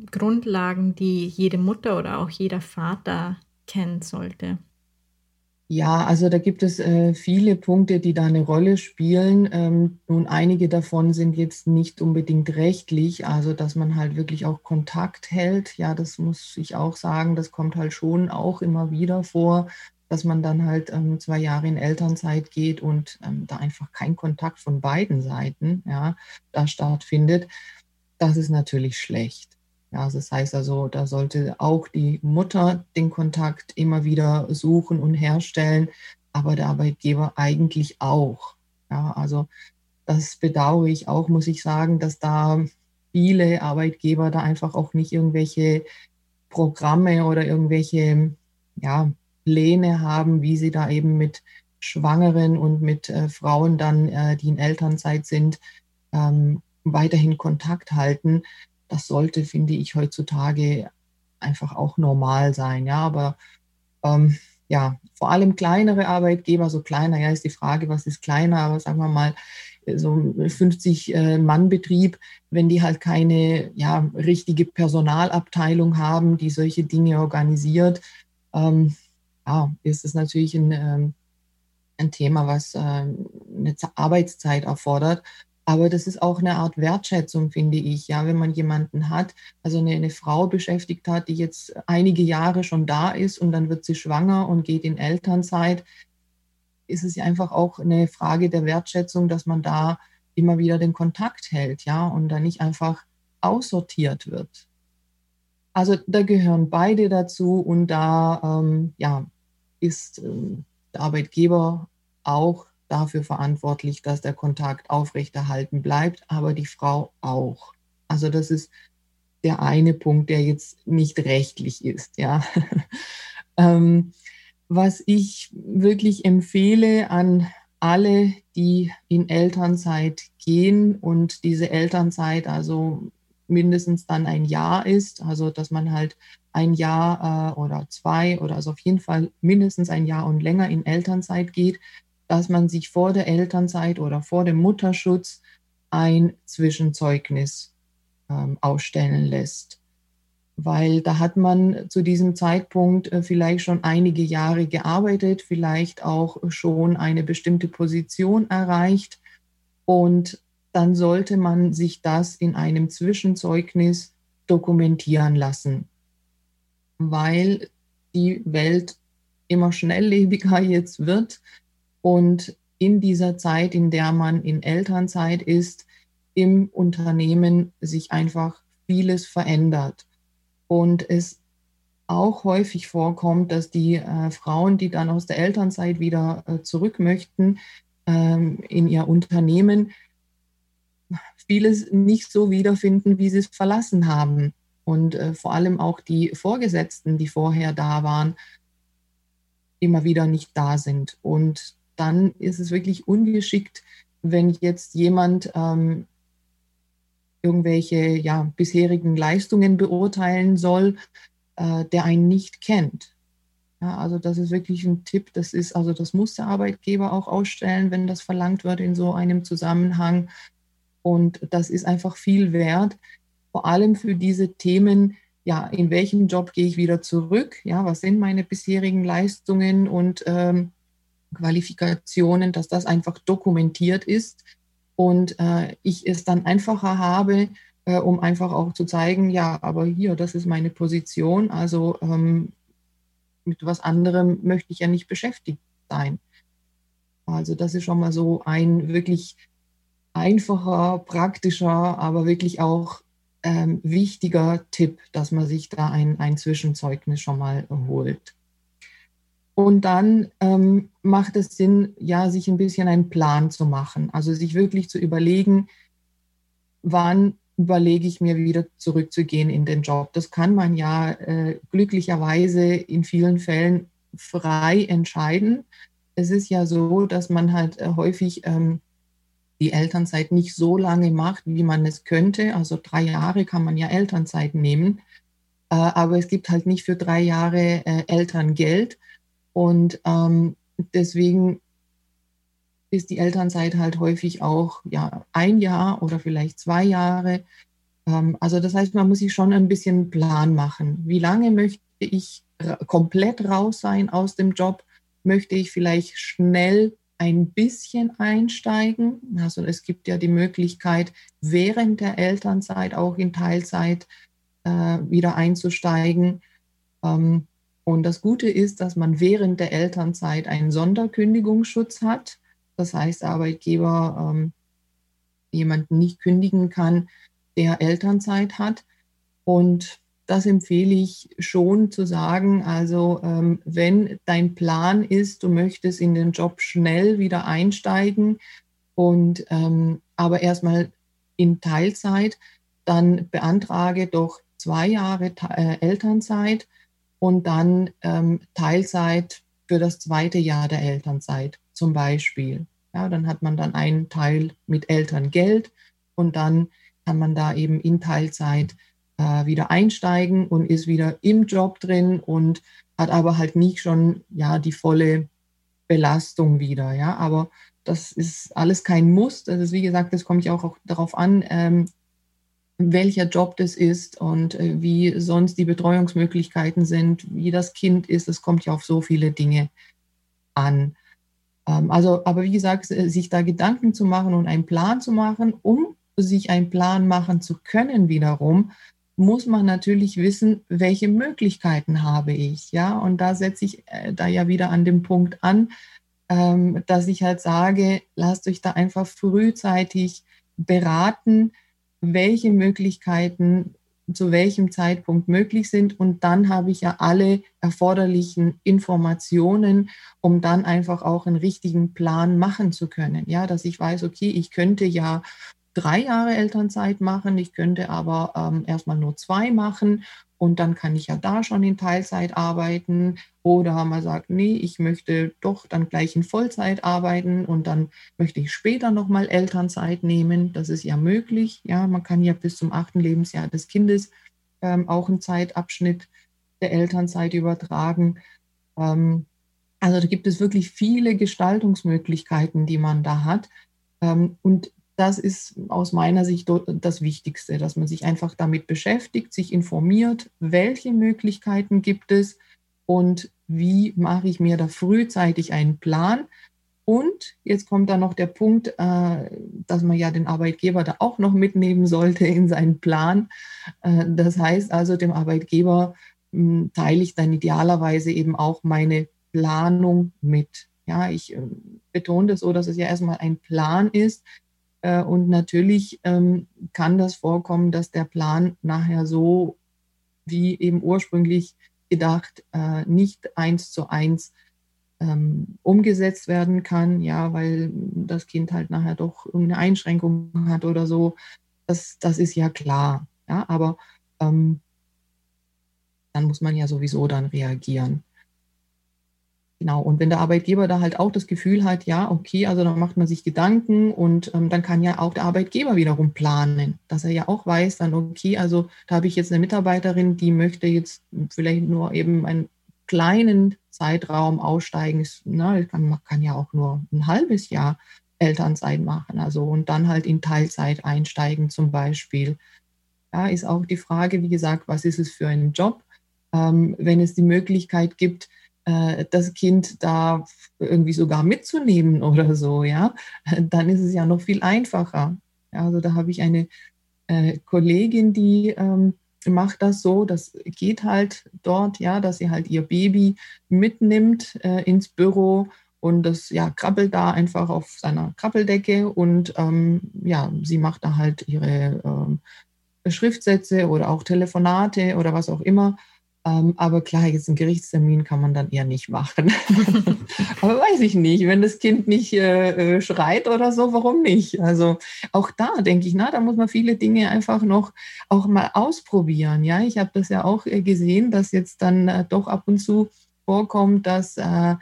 Grundlagen, die jede Mutter oder auch jeder Vater kennen sollte? Ja, also da gibt es äh, viele Punkte, die da eine Rolle spielen. Ähm, nun, einige davon sind jetzt nicht unbedingt rechtlich, also dass man halt wirklich auch Kontakt hält. Ja, das muss ich auch sagen, das kommt halt schon auch immer wieder vor, dass man dann halt ähm, zwei Jahre in Elternzeit geht und ähm, da einfach kein Kontakt von beiden Seiten ja, da stattfindet. Das ist natürlich schlecht. Ja, also das heißt also, da sollte auch die Mutter den Kontakt immer wieder suchen und herstellen, aber der Arbeitgeber eigentlich auch. Ja, also das bedauere ich auch, muss ich sagen, dass da viele Arbeitgeber da einfach auch nicht irgendwelche Programme oder irgendwelche ja, Pläne haben, wie sie da eben mit Schwangeren und mit äh, Frauen dann, äh, die in Elternzeit sind, ähm, weiterhin Kontakt halten das sollte, finde ich, heutzutage einfach auch normal sein. Ja, aber ähm, ja, vor allem kleinere Arbeitgeber, so kleiner, ja, ist die Frage, was ist kleiner, aber sagen wir mal, so 50-Mann-Betrieb, äh, wenn die halt keine ja, richtige Personalabteilung haben, die solche Dinge organisiert, ähm, ja, ist es natürlich ein, ähm, ein Thema, was äh, eine Arbeitszeit erfordert. Aber das ist auch eine Art Wertschätzung, finde ich, ja, wenn man jemanden hat, also eine, eine, Frau beschäftigt hat, die jetzt einige Jahre schon da ist und dann wird sie schwanger und geht in Elternzeit, ist es ja einfach auch eine Frage der Wertschätzung, dass man da immer wieder den Kontakt hält, ja, und da nicht einfach aussortiert wird. Also da gehören beide dazu und da, ähm, ja, ist ähm, der Arbeitgeber auch dafür verantwortlich, dass der Kontakt aufrechterhalten bleibt, aber die Frau auch. Also das ist der eine Punkt, der jetzt nicht rechtlich ist, ja. [laughs] ähm, was ich wirklich empfehle an alle, die in Elternzeit gehen und diese Elternzeit also mindestens dann ein Jahr ist, also dass man halt ein Jahr äh, oder zwei oder also auf jeden Fall mindestens ein Jahr und länger in Elternzeit geht, dass man sich vor der Elternzeit oder vor dem Mutterschutz ein Zwischenzeugnis ähm, ausstellen lässt. Weil da hat man zu diesem Zeitpunkt äh, vielleicht schon einige Jahre gearbeitet, vielleicht auch schon eine bestimmte Position erreicht. Und dann sollte man sich das in einem Zwischenzeugnis dokumentieren lassen weil die Welt immer schnelllebiger [laughs] jetzt wird und in dieser Zeit, in der man in Elternzeit ist, im Unternehmen sich einfach vieles verändert. Und es auch häufig vorkommt, dass die äh, Frauen, die dann aus der Elternzeit wieder äh, zurück möchten ähm, in ihr Unternehmen, vieles nicht so wiederfinden, wie sie es verlassen haben und äh, vor allem auch die Vorgesetzten, die vorher da waren, immer wieder nicht da sind. Und dann ist es wirklich ungeschickt, wenn jetzt jemand ähm, irgendwelche ja, bisherigen Leistungen beurteilen soll, äh, der einen nicht kennt. Ja, also das ist wirklich ein Tipp. Das ist also das muss der Arbeitgeber auch ausstellen, wenn das verlangt wird in so einem Zusammenhang. Und das ist einfach viel wert, vor allem für diese Themen, ja, in welchen Job gehe ich wieder zurück? Ja, was sind meine bisherigen Leistungen und ähm, Qualifikationen, dass das einfach dokumentiert ist und äh, ich es dann einfacher habe, äh, um einfach auch zu zeigen, ja, aber hier, das ist meine Position, also ähm, mit was anderem möchte ich ja nicht beschäftigt sein. Also das ist schon mal so ein wirklich einfacher, praktischer, aber wirklich auch ähm, wichtiger Tipp, dass man sich da ein, ein Zwischenzeugnis schon mal holt. Und dann ähm, macht es Sinn, ja, sich ein bisschen einen Plan zu machen. Also sich wirklich zu überlegen, wann überlege ich mir wieder zurückzugehen in den Job. Das kann man ja äh, glücklicherweise in vielen Fällen frei entscheiden. Es ist ja so, dass man halt äh, häufig ähm, die Elternzeit nicht so lange macht, wie man es könnte. Also drei Jahre kann man ja Elternzeit nehmen, äh, aber es gibt halt nicht für drei Jahre äh, Elterngeld. Und ähm, deswegen ist die Elternzeit halt häufig auch ja, ein Jahr oder vielleicht zwei Jahre. Ähm, also das heißt, man muss sich schon ein bisschen Plan machen. Wie lange möchte ich komplett raus sein aus dem Job? Möchte ich vielleicht schnell ein bisschen einsteigen. Also es gibt ja die Möglichkeit, während der Elternzeit auch in Teilzeit äh, wieder einzusteigen. Ähm, und das Gute ist, dass man während der Elternzeit einen Sonderkündigungsschutz hat. Das heißt, der Arbeitgeber ähm, jemanden nicht kündigen kann, der Elternzeit hat. Und das empfehle ich schon zu sagen. Also ähm, wenn dein Plan ist, du möchtest in den Job schnell wieder einsteigen und ähm, aber erstmal in Teilzeit, dann beantrage doch zwei Jahre äh, Elternzeit und dann ähm, Teilzeit für das zweite Jahr der Elternzeit zum Beispiel. Ja, dann hat man dann einen Teil mit Elterngeld und dann kann man da eben in Teilzeit äh, wieder einsteigen und ist wieder im Job drin und hat aber halt nicht schon ja die volle Belastung wieder. Ja, aber das ist alles kein Muss. Das ist, wie gesagt, das kommt ja auch, auch darauf an, ähm, welcher Job das ist und äh, wie sonst die Betreuungsmöglichkeiten sind, wie das Kind ist. Es kommt ja auf so viele Dinge an. Ähm, also, aber wie gesagt, sich da Gedanken zu machen und einen Plan zu machen, um sich einen Plan machen zu können wiederum, muss man natürlich wissen, welche Möglichkeiten habe ich. Ja, und da setze ich äh, da ja wieder an dem Punkt an, ähm, dass ich halt sage, lasst euch da einfach frühzeitig beraten, welche Möglichkeiten zu welchem Zeitpunkt möglich sind. Und dann habe ich ja alle erforderlichen Informationen, um dann einfach auch einen richtigen Plan machen zu können. Ja, dass ich weiß, okay, ich könnte ja drei Jahre Elternzeit machen, ich könnte aber ähm, erstmal nur zwei machen und dann kann ich ja da schon in Teilzeit arbeiten. Oder man sagt, nee, ich möchte doch dann gleich in Vollzeit arbeiten und dann möchte ich später nochmal Elternzeit nehmen. Das ist ja möglich. Ja, man kann ja bis zum achten Lebensjahr des Kindes ähm, auch einen Zeitabschnitt der Elternzeit übertragen. Ähm, also da gibt es wirklich viele Gestaltungsmöglichkeiten, die man da hat. Ähm, und das ist aus meiner Sicht das Wichtigste, dass man sich einfach damit beschäftigt, sich informiert, welche Möglichkeiten gibt es und wie mache ich mir da frühzeitig einen Plan. Und jetzt kommt da noch der Punkt, äh, dass man ja den Arbeitgeber da auch noch mitnehmen sollte in seinen Plan. Äh, das heißt also, dem Arbeitgeber hm, teile ich dann idealerweise eben auch meine Planung mit. Ja, ich ähm, betone das so, dass es ja erstmal ein Plan ist, und natürlich ähm, kann das vorkommen, dass der Plan nachher so wie eben ursprünglich gedacht äh, nicht eins zu eins ähm, umgesetzt werden kann, ja, weil das Kind halt nachher doch irgendeine Einschränkung hat oder so. Das, das ist ja klar. Ja, aber ähm, dann muss man ja sowieso dann reagieren. Genau, und wenn der Arbeitgeber da halt auch das Gefühl hat, ja, okay, also dann macht man sich Gedanken und ähm, dann kann ja auch der Arbeitgeber wiederum planen, dass er ja auch weiß, dann, okay, also da habe ich jetzt eine Mitarbeiterin, die möchte jetzt vielleicht nur eben einen kleinen Zeitraum aussteigen. Na, kann, man kann ja auch nur ein halbes Jahr Elternzeit machen, also und dann halt in Teilzeit einsteigen zum Beispiel. Da ist auch die Frage, wie gesagt, was ist es für ein Job? Ähm, wenn es die Möglichkeit gibt, äh, das Kind da irgendwie sogar mitzunehmen oder so, ja, dann ist es ja noch viel einfacher. Ja, also da habe ich eine äh, Kollegin, die ähm, macht das so, das geht halt dort, ja, dass sie halt ihr Baby mitnimmt äh, ins Büro und das ja krabbelt da einfach auf seiner Krabbeldecke und ähm, ja, sie macht da halt ihre ähm, Schriftsätze oder auch Telefonate oder was auch immer ähm, aber klar, jetzt einen Gerichtstermin kann man dann eher nicht machen. [laughs] aber weiß ich nicht, wenn das Kind nicht äh, äh, schreit oder so, warum nicht? Also auch da denke ich, na, da muss man viele Dinge einfach noch auch mal ausprobieren. Ja, ich habe das ja auch äh, gesehen, dass jetzt dann äh, doch ab und zu vorkommt, dass äh,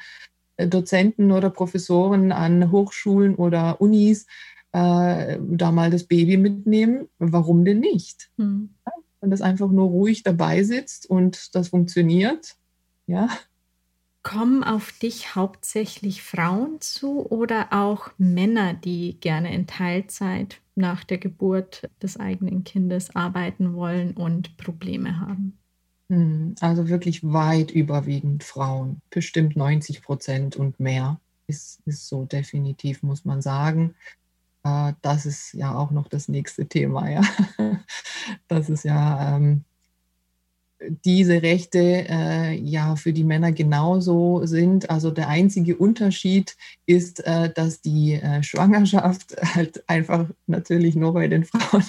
Dozenten oder Professoren an Hochschulen oder Unis äh, da mal das Baby mitnehmen. Warum denn nicht? Hm und das einfach nur ruhig dabei sitzt und das funktioniert. Ja. Kommen auf dich hauptsächlich Frauen zu oder auch Männer, die gerne in Teilzeit nach der Geburt des eigenen Kindes arbeiten wollen und Probleme haben? Hm, also wirklich weit überwiegend Frauen, bestimmt 90 Prozent und mehr ist, ist so definitiv, muss man sagen. Äh, das ist ja auch noch das nächste Thema, ja. [laughs] Das ist ja ähm, diese Rechte äh, ja für die Männer genauso sind. Also der einzige Unterschied ist, äh, dass die äh, Schwangerschaft [laughs] halt einfach natürlich nur bei den [laughs] Frauen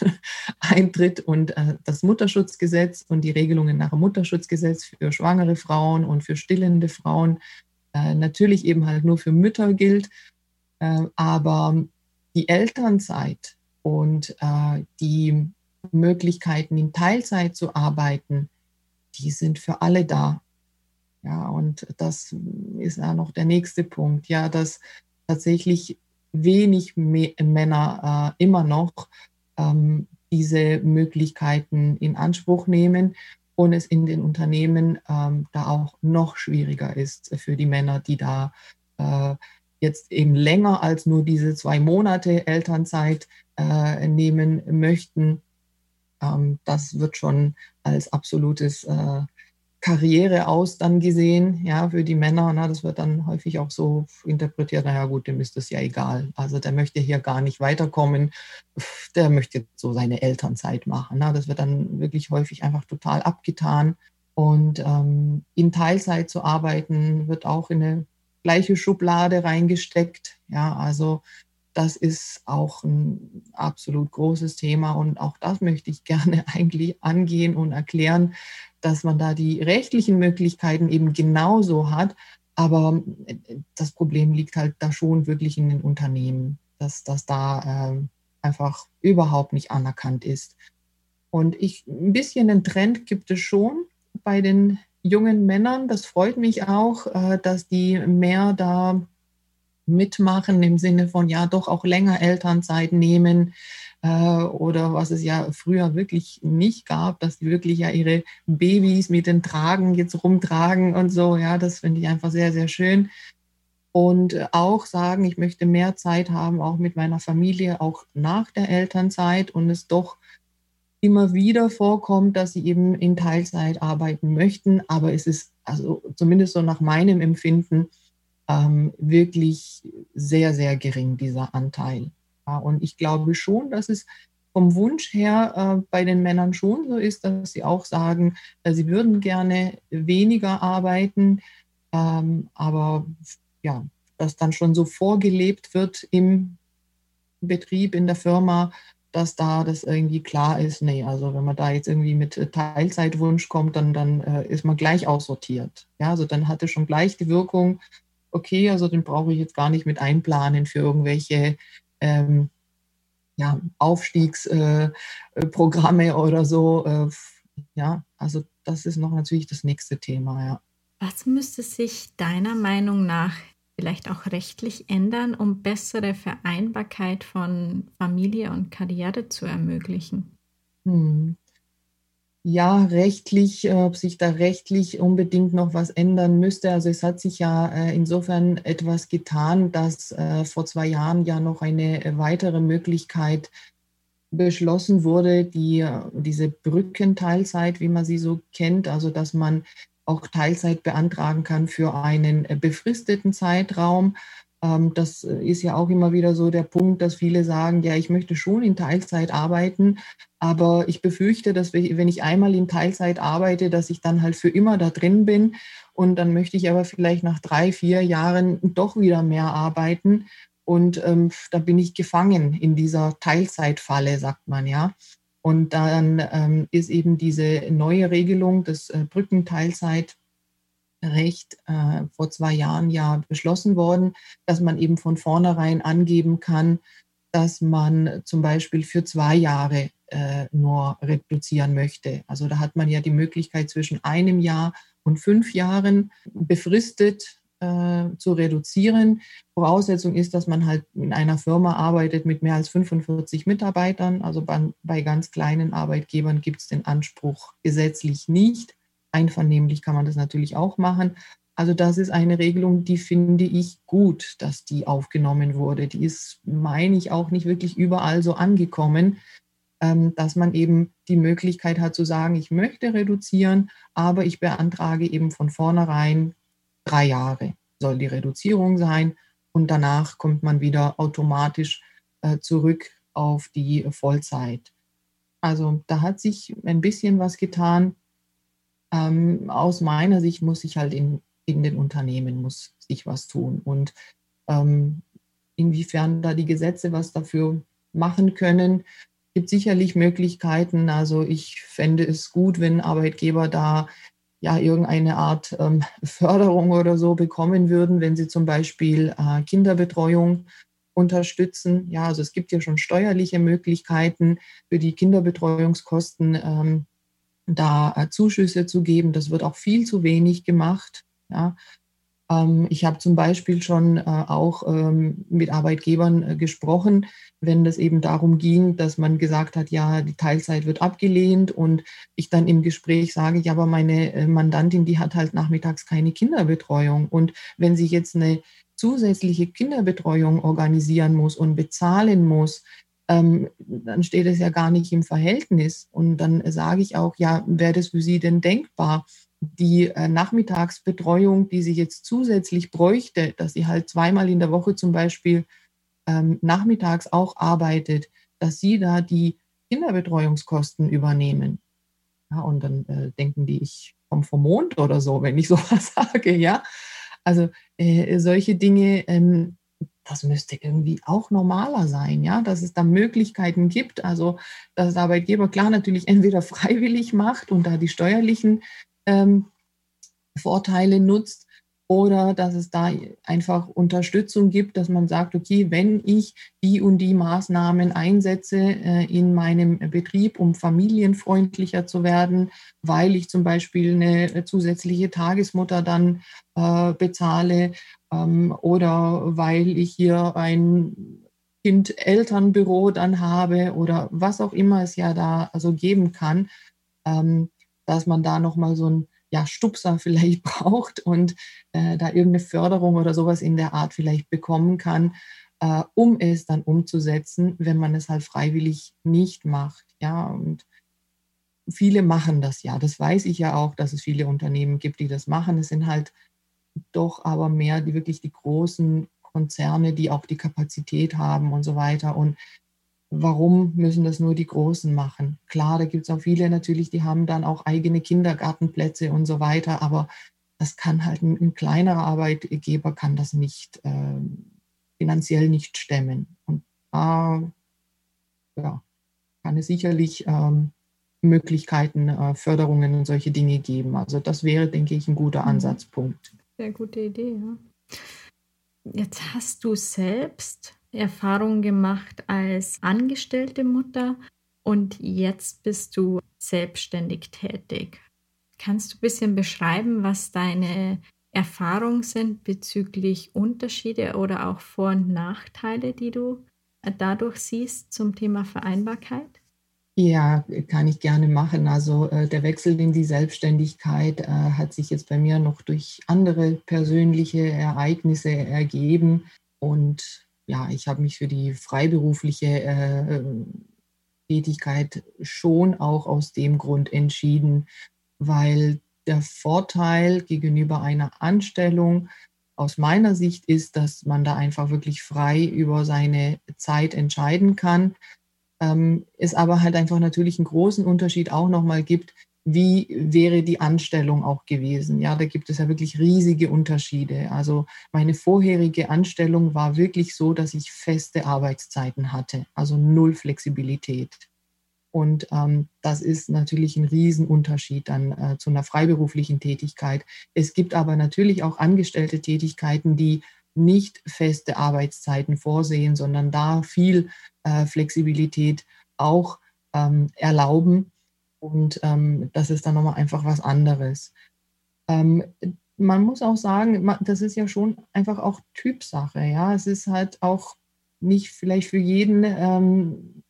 eintritt und äh, das Mutterschutzgesetz und die Regelungen nach dem Mutterschutzgesetz für schwangere Frauen und für stillende Frauen äh, natürlich eben halt nur für Mütter gilt. Aber die Elternzeit und äh, die Möglichkeiten in Teilzeit zu arbeiten, die sind für alle da. Ja, und das ist ja noch der nächste Punkt, ja, dass tatsächlich wenig Männer äh, immer noch ähm, diese Möglichkeiten in Anspruch nehmen und es in den Unternehmen ähm, da auch noch schwieriger ist für die Männer, die da äh, jetzt eben länger als nur diese zwei Monate Elternzeit äh, nehmen möchten, ähm, das wird schon als absolutes äh, Karriere aus dann gesehen, ja, für die Männer. Na, das wird dann häufig auch so interpretiert, naja gut, dem ist das ja egal. Also der möchte hier gar nicht weiterkommen, der möchte so seine Elternzeit machen. Na, das wird dann wirklich häufig einfach total abgetan. Und ähm, in Teilzeit zu arbeiten, wird auch in eine gleiche Schublade reingesteckt. Ja, also das ist auch ein absolut großes Thema und auch das möchte ich [laughs] gerne eigentlich angehen und erklären, dass man da die rechtlichen Möglichkeiten eben genauso hat. Aber äh, das Problem liegt halt da schon wirklich in den Unternehmen, dass das da äh, einfach überhaupt nicht anerkannt ist. Und ich, ein bisschen den Trend gibt es schon bei den jungen Männern. Das freut mich auch, äh, dass die mehr da mitmachen im Sinne von ja doch auch länger Elternzeit nehmen äh, oder was es ja früher wirklich nicht gab, dass die wirklich ja ihre Babys mit den Tragen jetzt rumtragen und so. Ja, das finde ich einfach sehr, sehr schön. Und auch sagen, ich möchte mehr Zeit haben, auch mit meiner Familie, auch nach der Elternzeit und es doch immer wieder vorkommt, dass sie eben in Teilzeit arbeiten möchten. Aber es ist also zumindest so nach meinem Empfinden ähm, wirklich sehr, sehr gering, dieser Anteil. Ja, und ich glaube schon, dass es vom Wunsch her äh, bei den Männern schon so ist, dass sie auch sagen, äh, sie würden gerne weniger arbeiten, ähm, aber ja, dass dann schon so vorgelebt wird im Betrieb, in der Firma, dass da das irgendwie klar ist, nee, also wenn man da jetzt irgendwie mit Teilzeitwunsch kommt, dann, dann äh, ist man gleich aussortiert. Ja, also dann hat es schon gleich die Wirkung, okay, also den brauche ich jetzt gar nicht mit einplanen für irgendwelche ähm, ja, Aufstiegsprogramme äh, oder so. Äh, ja, also das ist noch natürlich das nächste Thema, ja. Was müsste sich deiner Meinung nach vielleicht auch rechtlich ändern, um bessere Vereinbarkeit von Familie und Karriere zu ermöglichen? Hm ja, rechtlich, äh, ob sich da rechtlich unbedingt noch was ändern müsste. Also es hat sich ja äh, insofern etwas getan, dass äh, vor zwei Jahren ja noch eine weitere Möglichkeit beschlossen wurde, die, diese Brückenteilzeit, wie man sie so kennt, also dass man auch Teilzeit beantragen kann für einen befristeten Zeitraum. Ähm, das ist ja auch immer wieder so der Punkt, dass viele sagen, ja, ich möchte schon in Teilzeit arbeiten, aber ich befürchte, dass wenn ich einmal in Teilzeit arbeite, dass ich dann halt für immer da drin bin und dann möchte ich aber vielleicht nach drei, vier Jahren doch wieder mehr arbeiten und ähm, da bin ich gefangen in dieser Teilzeitfalle, sagt man ja. Und dann ähm, ist eben diese neue Regelung des äh, Brückenteilzeit Recht äh, vor zwei Jahren ja beschlossen worden, dass man eben von vornherein angeben kann, dass man zum Beispiel für zwei Jahre äh, nur reduzieren möchte. Also da hat man ja die Möglichkeit zwischen einem Jahr und fünf Jahren befristet äh, zu reduzieren. Voraussetzung ist, dass man halt in einer Firma arbeitet mit mehr als 45 Mitarbeitern. Also bei, bei ganz kleinen Arbeitgebern gibt es den Anspruch gesetzlich nicht. Einvernehmlich kann man das natürlich auch machen. Also das ist eine Regelung, die finde ich gut, dass die aufgenommen wurde. Die ist, meine ich, auch nicht wirklich überall so angekommen, ähm, dass man eben die Möglichkeit hat zu sagen, ich möchte reduzieren, aber ich beantrage eben von vornherein drei Jahre soll die Reduzierung sein und danach kommt man wieder automatisch äh, zurück auf die Vollzeit. Also da hat sich ein bisschen was getan. Ähm, aus meiner Sicht muss sich halt in, in den Unternehmen muss sich was tun. Und ähm, inwiefern da die Gesetze was dafür machen können, gibt sicherlich Möglichkeiten. Also ich fände es gut, wenn Arbeitgeber da ja irgendeine Art ähm, Förderung oder so bekommen würden, wenn sie zum Beispiel äh, Kinderbetreuung unterstützen. Ja, also es gibt ja schon steuerliche Möglichkeiten für die Kinderbetreuungskosten. Ähm, da äh, Zuschüsse zu geben. Das wird auch viel zu wenig gemacht. Ja. Ähm, ich habe zum Beispiel schon äh, auch ähm, mit Arbeitgebern äh, gesprochen, wenn es eben darum ging, dass man gesagt hat, ja, die Teilzeit wird abgelehnt und ich dann im Gespräch sage, ja, aber meine Mandantin, die hat halt nachmittags keine Kinderbetreuung. Und wenn sie jetzt eine zusätzliche Kinderbetreuung organisieren muss und bezahlen muss, ähm, dann steht es ja gar nicht im Verhältnis. Und dann sage ich auch, ja, wäre das für Sie denn denkbar, die äh, Nachmittagsbetreuung, die sie jetzt zusätzlich bräuchte, dass sie halt zweimal in der Woche zum Beispiel ähm, nachmittags auch arbeitet, dass sie da die Kinderbetreuungskosten übernehmen. Ja, und dann äh, denken die, ich komme vom Mond oder so, wenn ich [laughs] sowas sage, ja. Also äh, solche Dinge ähm, das müsste irgendwie auch normaler sein, ja, dass es da Möglichkeiten gibt. Also, dass der Arbeitgeber klar natürlich entweder [laughs] freiwillig macht und da die steuerlichen ähm, Vorteile nutzt oder dass es da einfach Unterstützung gibt, dass man sagt, okay, wenn ich die und die Maßnahmen einsetze äh, in meinem Betrieb, um familienfreundlicher zu werden, weil ich zum Beispiel eine zusätzliche Tagesmutter dann äh, bezahle ähm, oder weil ich hier ein Kind-Elternbüro dann habe oder was auch immer es ja da also geben kann, ähm, dass man da nochmal so ein ja, Stupser [laughs] vielleicht braucht und äh, da irgendeine Förderung oder sowas in der Art vielleicht bekommen kann, äh, um es dann umzusetzen, wenn man es halt freiwillig nicht macht. Ja, und viele machen das ja. Das weiß ich ja auch, dass es viele Unternehmen gibt, die das machen. Es sind halt doch aber mehr die wirklich die großen Konzerne, die auch die Kapazität haben und so weiter. Und warum müssen das nur die Großen machen? Klar, da gibt es auch viele natürlich, die haben dann auch eigene Kindergartenplätze und so weiter, aber das kann halt ein, ein kleinerer Arbeitgeber kann das nicht äh, finanziell nicht stemmen. Und da ja, kann es sicherlich ähm, Möglichkeiten, äh, Förderungen und solche Dinge geben. Also das wäre, denke ich, ein guter mhm. Ansatzpunkt. Sehr gute Idee, ja. Jetzt hast du selbst Erfahrungen gemacht als angestellte Mutter und jetzt bist du selbstständig tätig. Kannst du ein bisschen beschreiben, was deine Erfahrungen sind bezüglich Unterschiede oder auch Vor- und Nachteile, die du dadurch siehst zum Thema Vereinbarkeit? Ja, kann ich gerne machen. Also äh, der Wechsel in die Selbstständigkeit äh, hat sich jetzt bei mir noch durch andere persönliche Ereignisse ergeben. Und ja, ich habe mich für die freiberufliche äh, Tätigkeit schon auch aus dem Grund entschieden, weil der Vorteil gegenüber einer Anstellung aus meiner Sicht ist, dass man da einfach wirklich frei über seine Zeit entscheiden kann. Ähm, es aber halt einfach natürlich einen großen Unterschied auch nochmal gibt, wie wäre die Anstellung auch gewesen. Ja, da gibt es ja wirklich riesige Unterschiede. Also meine vorherige Anstellung war wirklich so, dass ich feste Arbeitszeiten hatte, also null Flexibilität. Und ähm, das ist natürlich ein Riesenunterschied dann äh, zu einer freiberuflichen Tätigkeit. Es gibt aber natürlich auch angestellte Tätigkeiten, die nicht feste Arbeitszeiten vorsehen, sondern da viel äh, Flexibilität auch ähm, erlauben. Und ähm, das ist dann nochmal einfach was anderes. Ähm, man muss auch sagen, das ist ja schon einfach auch Typsache. Ja, es ist halt auch nicht vielleicht für jeden ähm,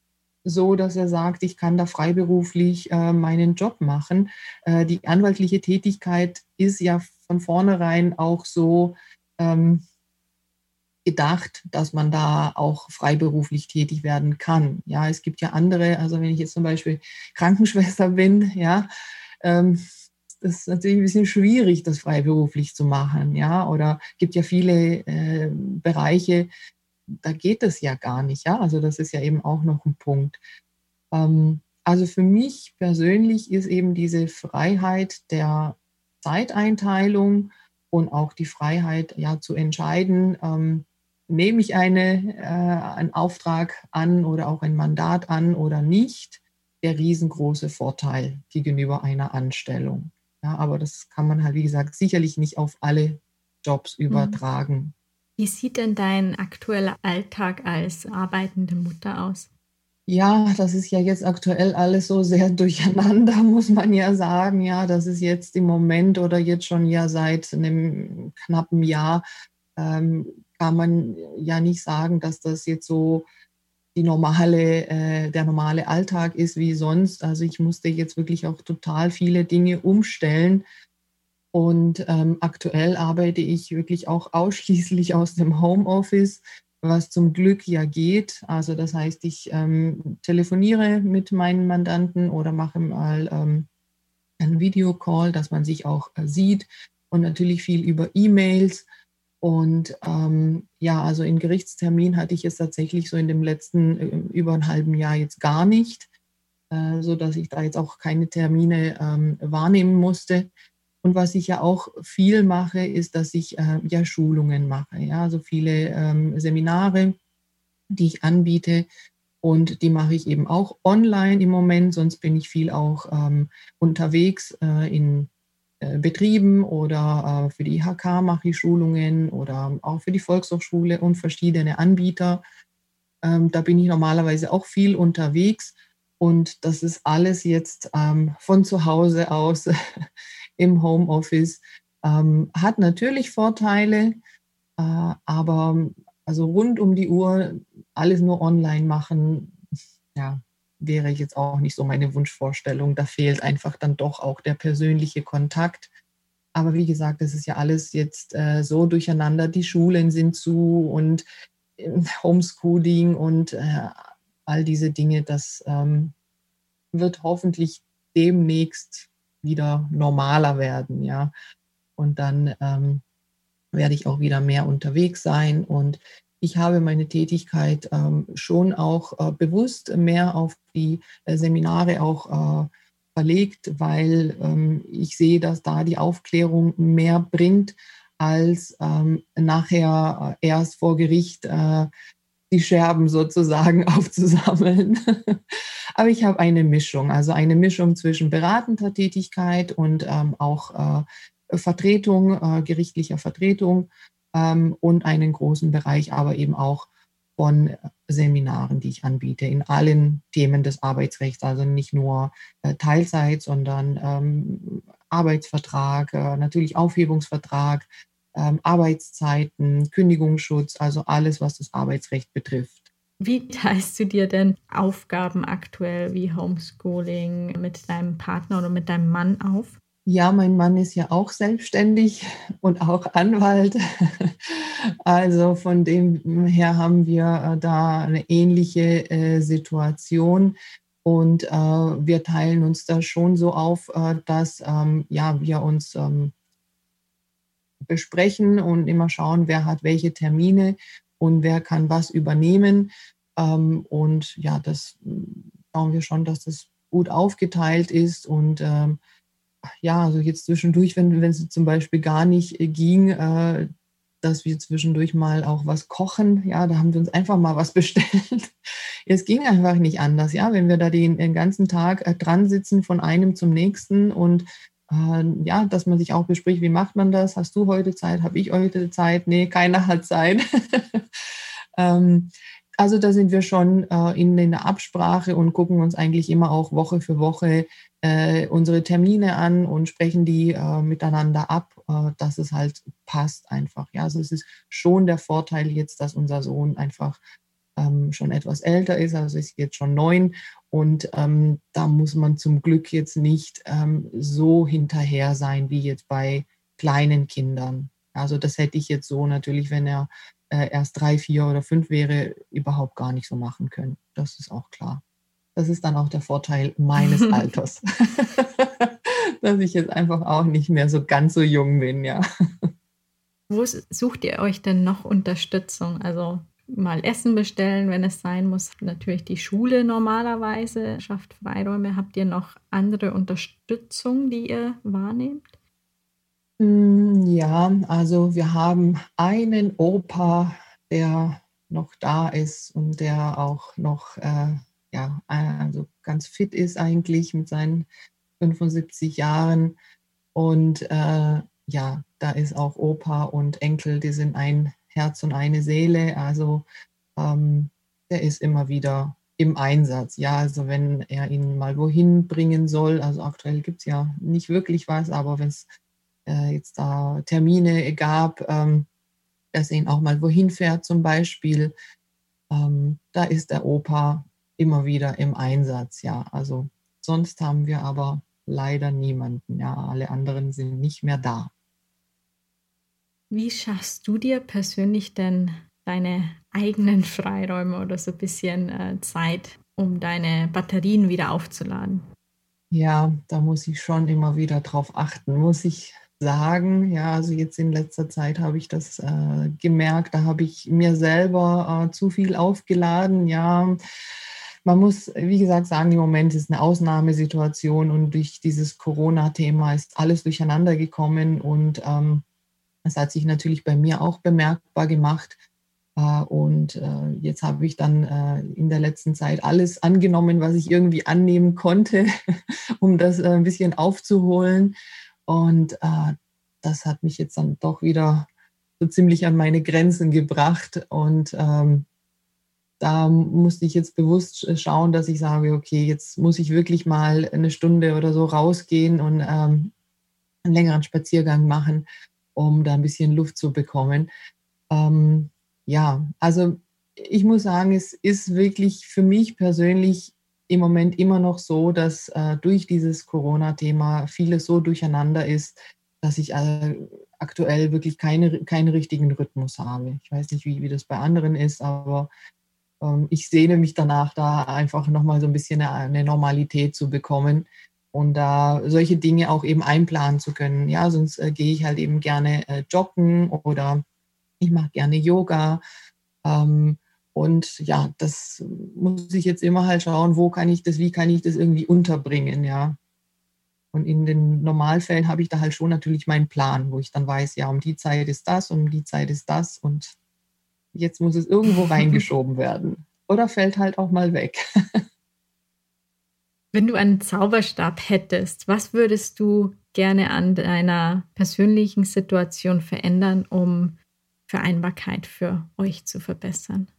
so, dass er sagt, ich kann da freiberuflich äh, meinen Job machen. Äh, die anwaltliche Tätigkeit ist ja von vornherein auch so, ähm, gedacht, dass man da auch freiberuflich tätig werden kann. Ja, es gibt ja andere, also wenn ich jetzt zum Beispiel Krankenschwester bin, ja, ähm, das ist natürlich ein bisschen schwierig, das freiberuflich zu machen, ja, oder gibt ja viele äh, Bereiche, da geht es ja gar nicht, ja, also das ist ja eben auch noch ein Punkt. Ähm, also für mich persönlich ist eben diese Freiheit der Zeiteinteilung und auch die Freiheit, ja, zu entscheiden, ähm, nehme ich eine, äh, einen Auftrag an oder auch ein Mandat an oder nicht, der riesengroße Vorteil gegenüber einer Anstellung. Ja, aber das kann man halt, wie gesagt, sicherlich nicht auf alle Jobs mhm. übertragen. Wie sieht denn dein aktueller Alltag als arbeitende Mutter aus? Ja, das ist ja jetzt aktuell alles so sehr [laughs] durcheinander, muss man ja sagen. Ja, das ist jetzt im Moment oder jetzt schon ja seit einem knappen Jahr ähm, kann man ja nicht sagen, dass das jetzt so die normale, äh, der normale Alltag ist wie sonst. Also ich musste jetzt wirklich auch total viele Dinge umstellen. Und ähm, aktuell arbeite ich wirklich auch [laughs] ausschließlich aus dem Homeoffice, was zum Glück ja geht. Also das heißt, ich ähm, telefoniere mit meinen Mandanten oder mache mal ähm, einen Videocall, dass man sich auch äh, sieht und natürlich viel über E-Mails. Und ähm, ja, also in Gerichtstermin hatte ich es tatsächlich so in dem letzten äh, über einem halben Jahr jetzt gar nicht, äh, so dass ich da jetzt auch keine Termine ähm, wahrnehmen musste. Und was ich ja auch viel mache, ist, dass ich äh, ja Schulungen mache. Ja, also viele ähm, Seminare, die ich anbiete. Und die mache ich eben auch online im Moment, sonst bin ich viel auch ähm, unterwegs äh, in Betrieben oder äh, für die IHK mache ich Schulungen oder auch für die Volkshochschule und verschiedene Anbieter. Ähm, da bin ich normalerweise auch viel unterwegs und das ist alles jetzt ähm, von zu Hause aus [laughs] im Homeoffice. Ähm, hat natürlich Vorteile, äh, aber also rund um die Uhr alles nur online machen, ja, wäre jetzt auch nicht so meine Wunschvorstellung. Da fehlt einfach dann doch auch der persönliche Kontakt. Aber wie gesagt, das ist ja alles jetzt äh, so durcheinander. Die Schulen sind zu und äh, Homeschooling und äh, all diese Dinge, das ähm, wird hoffentlich demnächst wieder normaler werden, ja. Und dann ähm, werde ich auch wieder mehr unterwegs sein und ich habe meine Tätigkeit ähm, schon auch äh, bewusst mehr auf die äh, Seminare auch äh, verlegt, weil ähm, ich sehe, dass da die Aufklärung mehr bringt, als ähm, nachher äh, erst vor Gericht äh, die Scherben sozusagen [laughs] aufzusammeln. [laughs] Aber ich habe eine Mischung, also eine Mischung zwischen beratender Tätigkeit und ähm, auch äh, Vertretung, gerichtlicher Vertretung ähm, und einen großen Bereich aber eben auch von Seminaren, die ich anbiete in allen Themen des Arbeitsrechts, also nicht nur äh, Teilzeit, sondern ähm, Arbeitsvertrag, äh, natürlich Aufhebungsvertrag, ähm, Arbeitszeiten, Kündigungsschutz, also alles, was das Arbeitsrecht betrifft. Wie teilst du dir denn Aufgaben aktuell wie Homeschooling mit deinem Partner oder mit deinem Mann auf? Ja, mein Mann ist ja auch selbstständig und auch Anwalt. [laughs] Also von dem her haben wir äh, da eine ähnliche äh, Situation. Und äh, wir teilen uns da schon so auf, dass ähm, ja, wir uns ähm, besprechen und immer schauen, wer hat welche Termine und wer kann was übernehmen. Ähm, und ja, das schauen wir schon, dass das gut aufgeteilt ist und ja, also jetzt zwischendurch, wenn, es zum Beispiel gar nicht äh, ging, äh, dass wir zwischendurch mal auch was kochen, ja, da haben wir uns einfach mal was [laughs] bestellt. Es ging einfach nicht anders, ja, wenn wir da den, den ganzen Tag äh, dran sitzen von einem zum nächsten und äh, ja, dass man sich auch bespricht, wie macht man das? Hast du heute Zeit? Habe ich heute Zeit? Nee, keiner hat Zeit. [laughs] ähm, also da sind wir schon äh, in, in der Absprache und gucken uns eigentlich immer auch Woche für Woche äh, unsere Termine an und sprechen die äh, miteinander ab, äh, dass es halt passt einfach. Ja, also es ist schon der Vorteil jetzt, dass unser Sohn einfach ähm, schon etwas älter ist, also ist jetzt schon neun und ähm, da muss man zum Glück jetzt nicht ähm, so hinterher sein wie jetzt bei kleinen Kindern. Also das hätte ich jetzt so natürlich, wenn er äh, erst drei, vier oder fünf wäre, überhaupt gar nicht so machen können. Das ist auch klar. Das ist dann auch der Vorteil meines [laughs] Alters, [laughs] dass ich jetzt einfach auch nicht mehr so ganz so jung bin, ja. Wo sucht ihr euch denn noch Unterstützung? Also mal Essen bestellen, wenn es sein muss. Natürlich die Schule normalerweise schafft Freiräume. Habt ihr noch andere Unterstützung, die ihr wahrnehmt? Hm, ja, also wir haben einen Opa, der noch da ist und der auch noch äh, ja, also ganz fit ist eigentlich mit seinen 75 Jahren. Und äh, ja, da ist auch Opa und Enkel, die sind ein Herz und eine Seele. Also ähm, der ist immer wieder im Einsatz. Ja, also wenn er ihn mal wohin bringen soll, also aktuell gibt es ja nicht wirklich was, aber wenn es äh, jetzt da Termine gab, ähm, dass er ihn auch mal wohin fährt zum Beispiel, ähm, da ist der Opa immer wieder im Einsatz, ja. Also sonst haben wir aber leider niemanden, ja. Alle anderen sind nicht mehr da. Wie schaffst du dir persönlich denn deine eigenen Freiräume oder so ein bisschen äh, Zeit, um deine Batterien wieder aufzuladen? Ja, da muss ich schon immer wieder drauf achten, muss ich sagen. Ja, also jetzt in letzter Zeit habe ich das äh, gemerkt, da habe ich mir selber äh, zu viel aufgeladen. Ja, man muss, wie gesagt, sagen, im Moment ist eine Ausnahmesituation und durch dieses Corona-Thema ist alles durcheinander gekommen und ähm, das hat sich natürlich bei mir auch bemerkbar gemacht. Äh, und äh, jetzt habe ich dann äh, in der letzten Zeit alles angenommen, was ich irgendwie annehmen konnte, [laughs] um das ein bisschen aufzuholen. Und das hat mich jetzt dann doch wieder so ziemlich an meine Grenzen gebracht. Und ähm, da musste ich jetzt bewusst schauen, dass ich sage, okay, jetzt muss ich wirklich mal eine Stunde oder so rausgehen und ähm, einen längeren Spaziergang machen, um da ein bisschen Luft zu bekommen. Ähm, ja, also ich muss sagen, es ist wirklich für mich persönlich im Moment immer noch so, dass äh, durch dieses Corona-Thema vieles so durcheinander ist, dass ich äh, aktuell wirklich keine, keinen richtigen Rhythmus habe. Ich weiß nicht, wie, wie das bei anderen ist, aber ähm, ich sehne mich danach, da einfach nochmal so ein bisschen eine, eine, Normalität zu bekommen und da solche Dinge auch eben einplanen zu können. Ja, sonst äh, gehe ich halt eben gerne äh, joggen oder ich mache gerne Yoga. Ähm, und ja, das muss ich jetzt immer halt schauen, wo kann ich das, wie kann ich das irgendwie unterbringen, ja. Und in den Normalfällen habe ich da halt schon natürlich meinen Plan, wo ich dann weiß, ja, um die Zeit ist das, um die Zeit ist das und jetzt muss es irgendwo [laughs] reingeschoben werden. Oder fällt halt auch mal weg. [laughs] Wenn du einen Zauberstab hättest, was würdest du gerne an deiner persönlichen Situation verändern, um Vereinbarkeit für euch zu verbessern?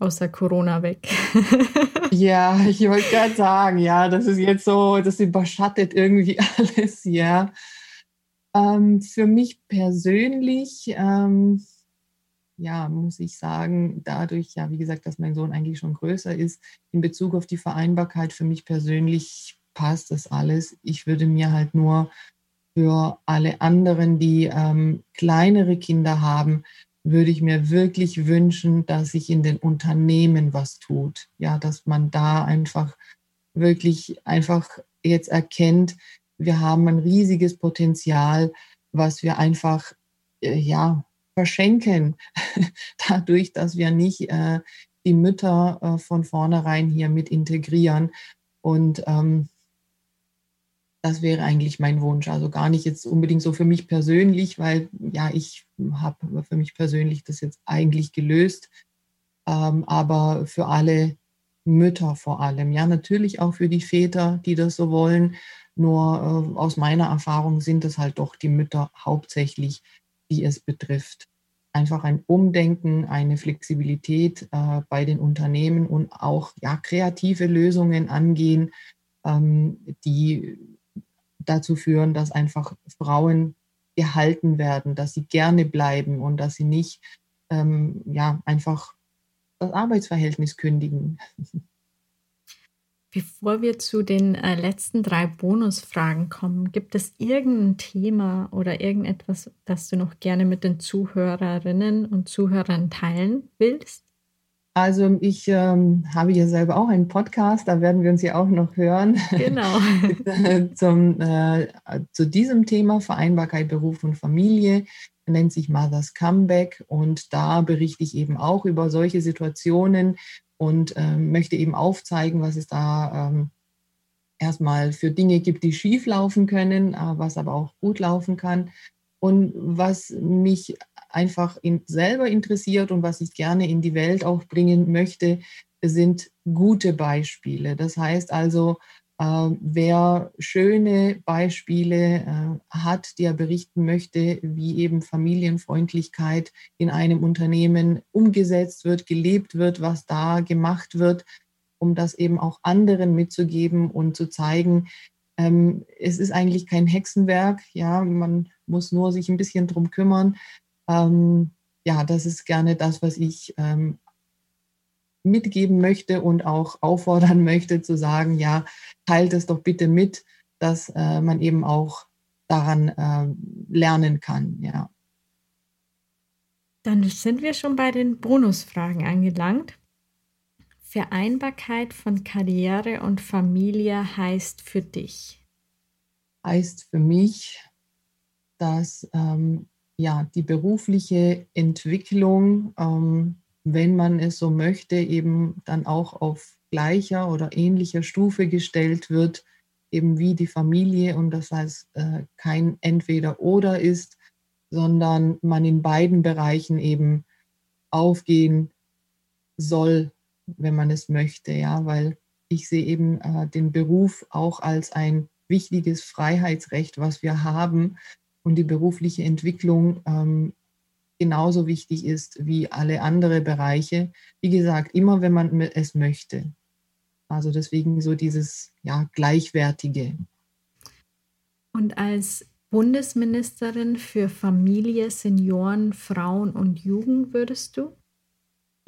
Außer Corona weg. [laughs] ja, ich wollte gerade sagen, ja, das ist jetzt so, das überschattet irgendwie [laughs] alles, ja. Ähm, für mich persönlich, ähm, ja, muss ich sagen, dadurch, ja, wie gesagt, dass mein Sohn eigentlich schon größer ist, in Bezug auf die Vereinbarkeit für mich persönlich passt das alles. Ich würde mir halt nur für alle anderen, die ähm, kleinere Kinder haben, würde ich mir wirklich wünschen, dass sich in den Unternehmen was tut. Ja, dass man da einfach wirklich einfach jetzt erkennt, wir haben ein riesiges Potenzial, was wir einfach äh, ja verschenken, [laughs] dadurch, dass wir nicht äh, die Mütter äh, von vornherein hier mit integrieren. Und ähm, das wäre eigentlich mein Wunsch. Also gar nicht jetzt unbedingt so für mich persönlich, weil ja, ich habe für mich persönlich das jetzt eigentlich gelöst, ähm, aber für alle Mütter vor allem. Ja, natürlich auch für die Väter, die das so wollen. Nur äh, aus meiner Erfahrung sind es halt doch die Mütter hauptsächlich, die es betrifft. Einfach ein Umdenken, eine Flexibilität äh, bei den Unternehmen und auch ja, kreative Lösungen angehen, ähm, die dazu führen, dass einfach Frauen gehalten werden, dass sie gerne bleiben und dass sie nicht ähm, ja, einfach das Arbeitsverhältnis kündigen. Bevor wir zu den äh, letzten drei Bonusfragen kommen, gibt es irgendein Thema oder irgendetwas, das du noch gerne mit den Zuhörerinnen und Zuhörern teilen willst? Also ich ähm, habe ja selber auch einen Podcast, da werden wir uns ja auch noch hören. Genau. [laughs] Zum, äh, zu diesem Thema Vereinbarkeit Beruf und Familie nennt sich Mother's Comeback und da berichte ich eben auch über solche Situationen und äh, möchte eben aufzeigen, was es da ähm, erstmal für Dinge gibt, die schief laufen können, äh, was aber auch gut laufen kann. Und was mich einfach in, selber interessiert und was ich gerne in die Welt auch bringen möchte, sind gute Beispiele. Das heißt also, äh, wer schöne Beispiele äh, hat, die er berichten möchte, wie eben Familienfreundlichkeit in einem Unternehmen umgesetzt wird, gelebt wird, was da gemacht wird, um das eben auch anderen mitzugeben und zu zeigen, ähm, es ist eigentlich kein Hexenwerk, ja, man muss nur sich ein bisschen drum kümmern, ähm, ja, das ist gerne das, was ich ähm, mitgeben möchte und auch auffordern [laughs] möchte, zu sagen, ja, teilt es doch bitte mit, dass äh, man eben auch daran äh, lernen kann, ja. Dann sind wir schon bei den Bonusfragen angelangt. Vereinbarkeit von Karriere und Familie heißt für dich? Heißt für mich, dass ähm, ja, die berufliche Entwicklung ähm, wenn man es so möchte, eben dann auch auf gleicher oder ähnlicher Stufe gestellt wird, eben wie die Familie. Und das heißt äh, kein entweder oder ist, sondern man in beiden Bereichen eben aufgehen soll, wenn man es möchte, ja, weil ich sehe eben äh, den Beruf auch als ein wichtiges Freiheitsrecht, was wir haben und die berufliche Entwicklung ähm, genauso wichtig ist wie alle anderen Bereiche. Wie gesagt, immer wenn man es möchte. Also deswegen so dieses ja, Gleichwertige. Und als Bundesministerin für Familie, Senioren, Frauen und Jugend würdest du?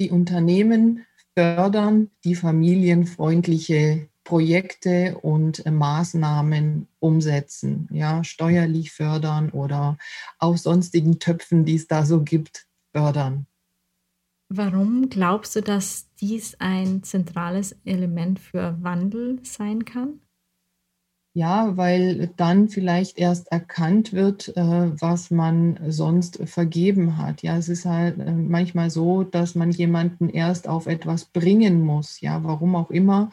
Die Unternehmen fördern die familienfreundliche Projekte und Maßnahmen umsetzen, ja, steuerlich fördern oder aus sonstigen Töpfen, die es da so gibt, fördern. Warum glaubst du, dass dies ein zentrales Element für Wandel sein kann? Ja, weil dann vielleicht erst erkannt wird, äh, was man sonst vergeben hat. Ja, es ist halt äh, manchmal so, dass man jemanden erst auf etwas bringen muss. Ja, warum auch immer,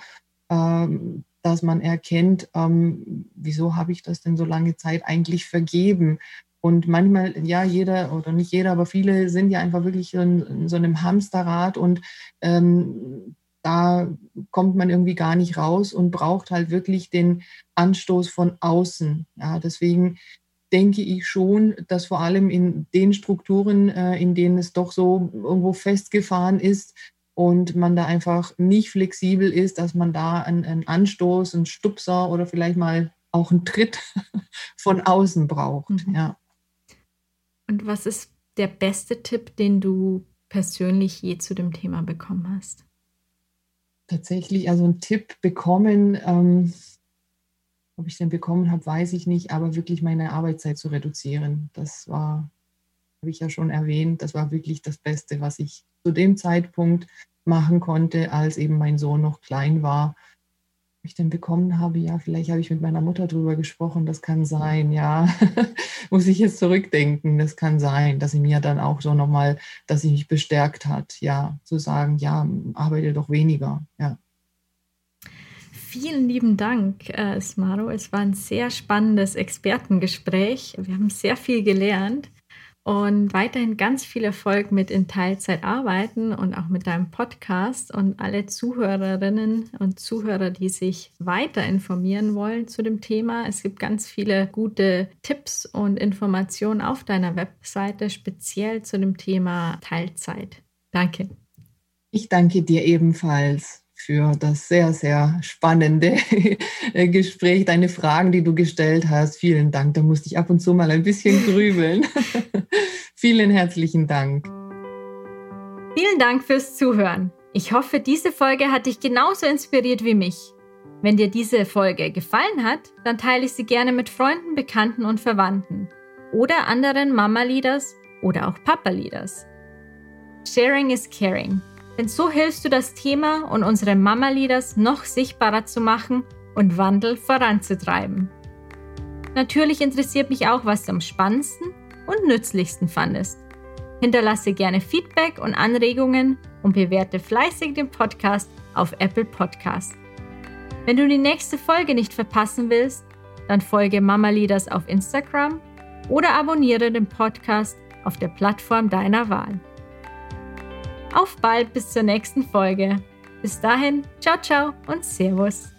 dass man erkennt, ähm, wieso habe ich das denn so lange Zeit eigentlich vergeben? Und manchmal, ja, jeder oder nicht jeder, aber viele sind ja einfach wirklich in, in so einem Hamsterrad und ähm, da kommt man irgendwie gar nicht raus und braucht halt wirklich den Anstoß von außen. Ja, deswegen denke ich schon, dass vor allem in den Strukturen, äh, in denen es doch so irgendwo festgefahren ist und man da einfach nicht flexibel ist, dass man da einen, einen Anstoß, einen Stupser oder vielleicht mal auch einen Tritt [laughs] von außen braucht. Mhm. Ja. Und was ist der beste Tipp, den du persönlich je zu dem Thema bekommen hast? tatsächlich also einen Tipp bekommen. Ähm, ob ich den bekommen habe, weiß ich nicht, aber wirklich meine Arbeitszeit zu reduzieren. Das war, habe ich ja schon erwähnt, das war wirklich das Beste, was ich zu dem Zeitpunkt machen konnte, als eben mein Sohn noch klein war ich denn bekommen habe, ja, vielleicht habe ich mit meiner Mutter drüber gesprochen, das kann sein, ja. [laughs] Muss ich jetzt zurückdenken, das kann sein, dass sie mir dann auch so nochmal, dass sie mich bestärkt hat, ja, zu sagen, ja, arbeite doch weniger, ja. Vielen lieben Dank, äh, Smaro. Es war ein sehr spannendes Expertengespräch. Wir haben sehr viel gelernt und weiterhin ganz viel Erfolg mit in Teilzeit arbeiten und auch mit deinem Podcast und alle Zuhörerinnen und Zuhörer, die sich weiter informieren wollen zu dem Thema. Es gibt ganz viele gute Tipps und Informationen auf deiner Webseite, speziell zu dem Thema Teilzeit. Danke. Ich danke dir ebenfalls für das sehr, sehr spannende [laughs] Gespräch, deine Fragen, die du gestellt hast. Vielen Dank. Da musste ich ab und zu mal ein bisschen [laughs] grübeln. [laughs] Vielen herzlichen Dank. Vielen Dank fürs Zuhören. Ich hoffe, diese Folge hat dich genauso inspiriert wie mich. Wenn dir diese Folge gefallen hat, dann teile ich sie gerne mit Freunden, Bekannten und Verwandten oder anderen Mama-Leaders oder auch Papa-Leaders. Sharing is caring. Denn so hilfst du das Thema und unsere Mama-Leaders noch sichtbarer zu machen und Wandel voranzutreiben. Natürlich interessiert mich auch, was du am spannendsten und nützlichsten fandest. Hinterlasse gerne Feedback und Anregungen und bewerte fleißig den Podcast auf Apple Podcast. Wenn du die nächste Folge nicht verpassen willst, dann folge Mama Leaders auf Instagram oder abonniere den Podcast auf der Plattform deiner Wahl. Auf bald bis zur nächsten Folge. Bis dahin, ciao, ciao und Servus.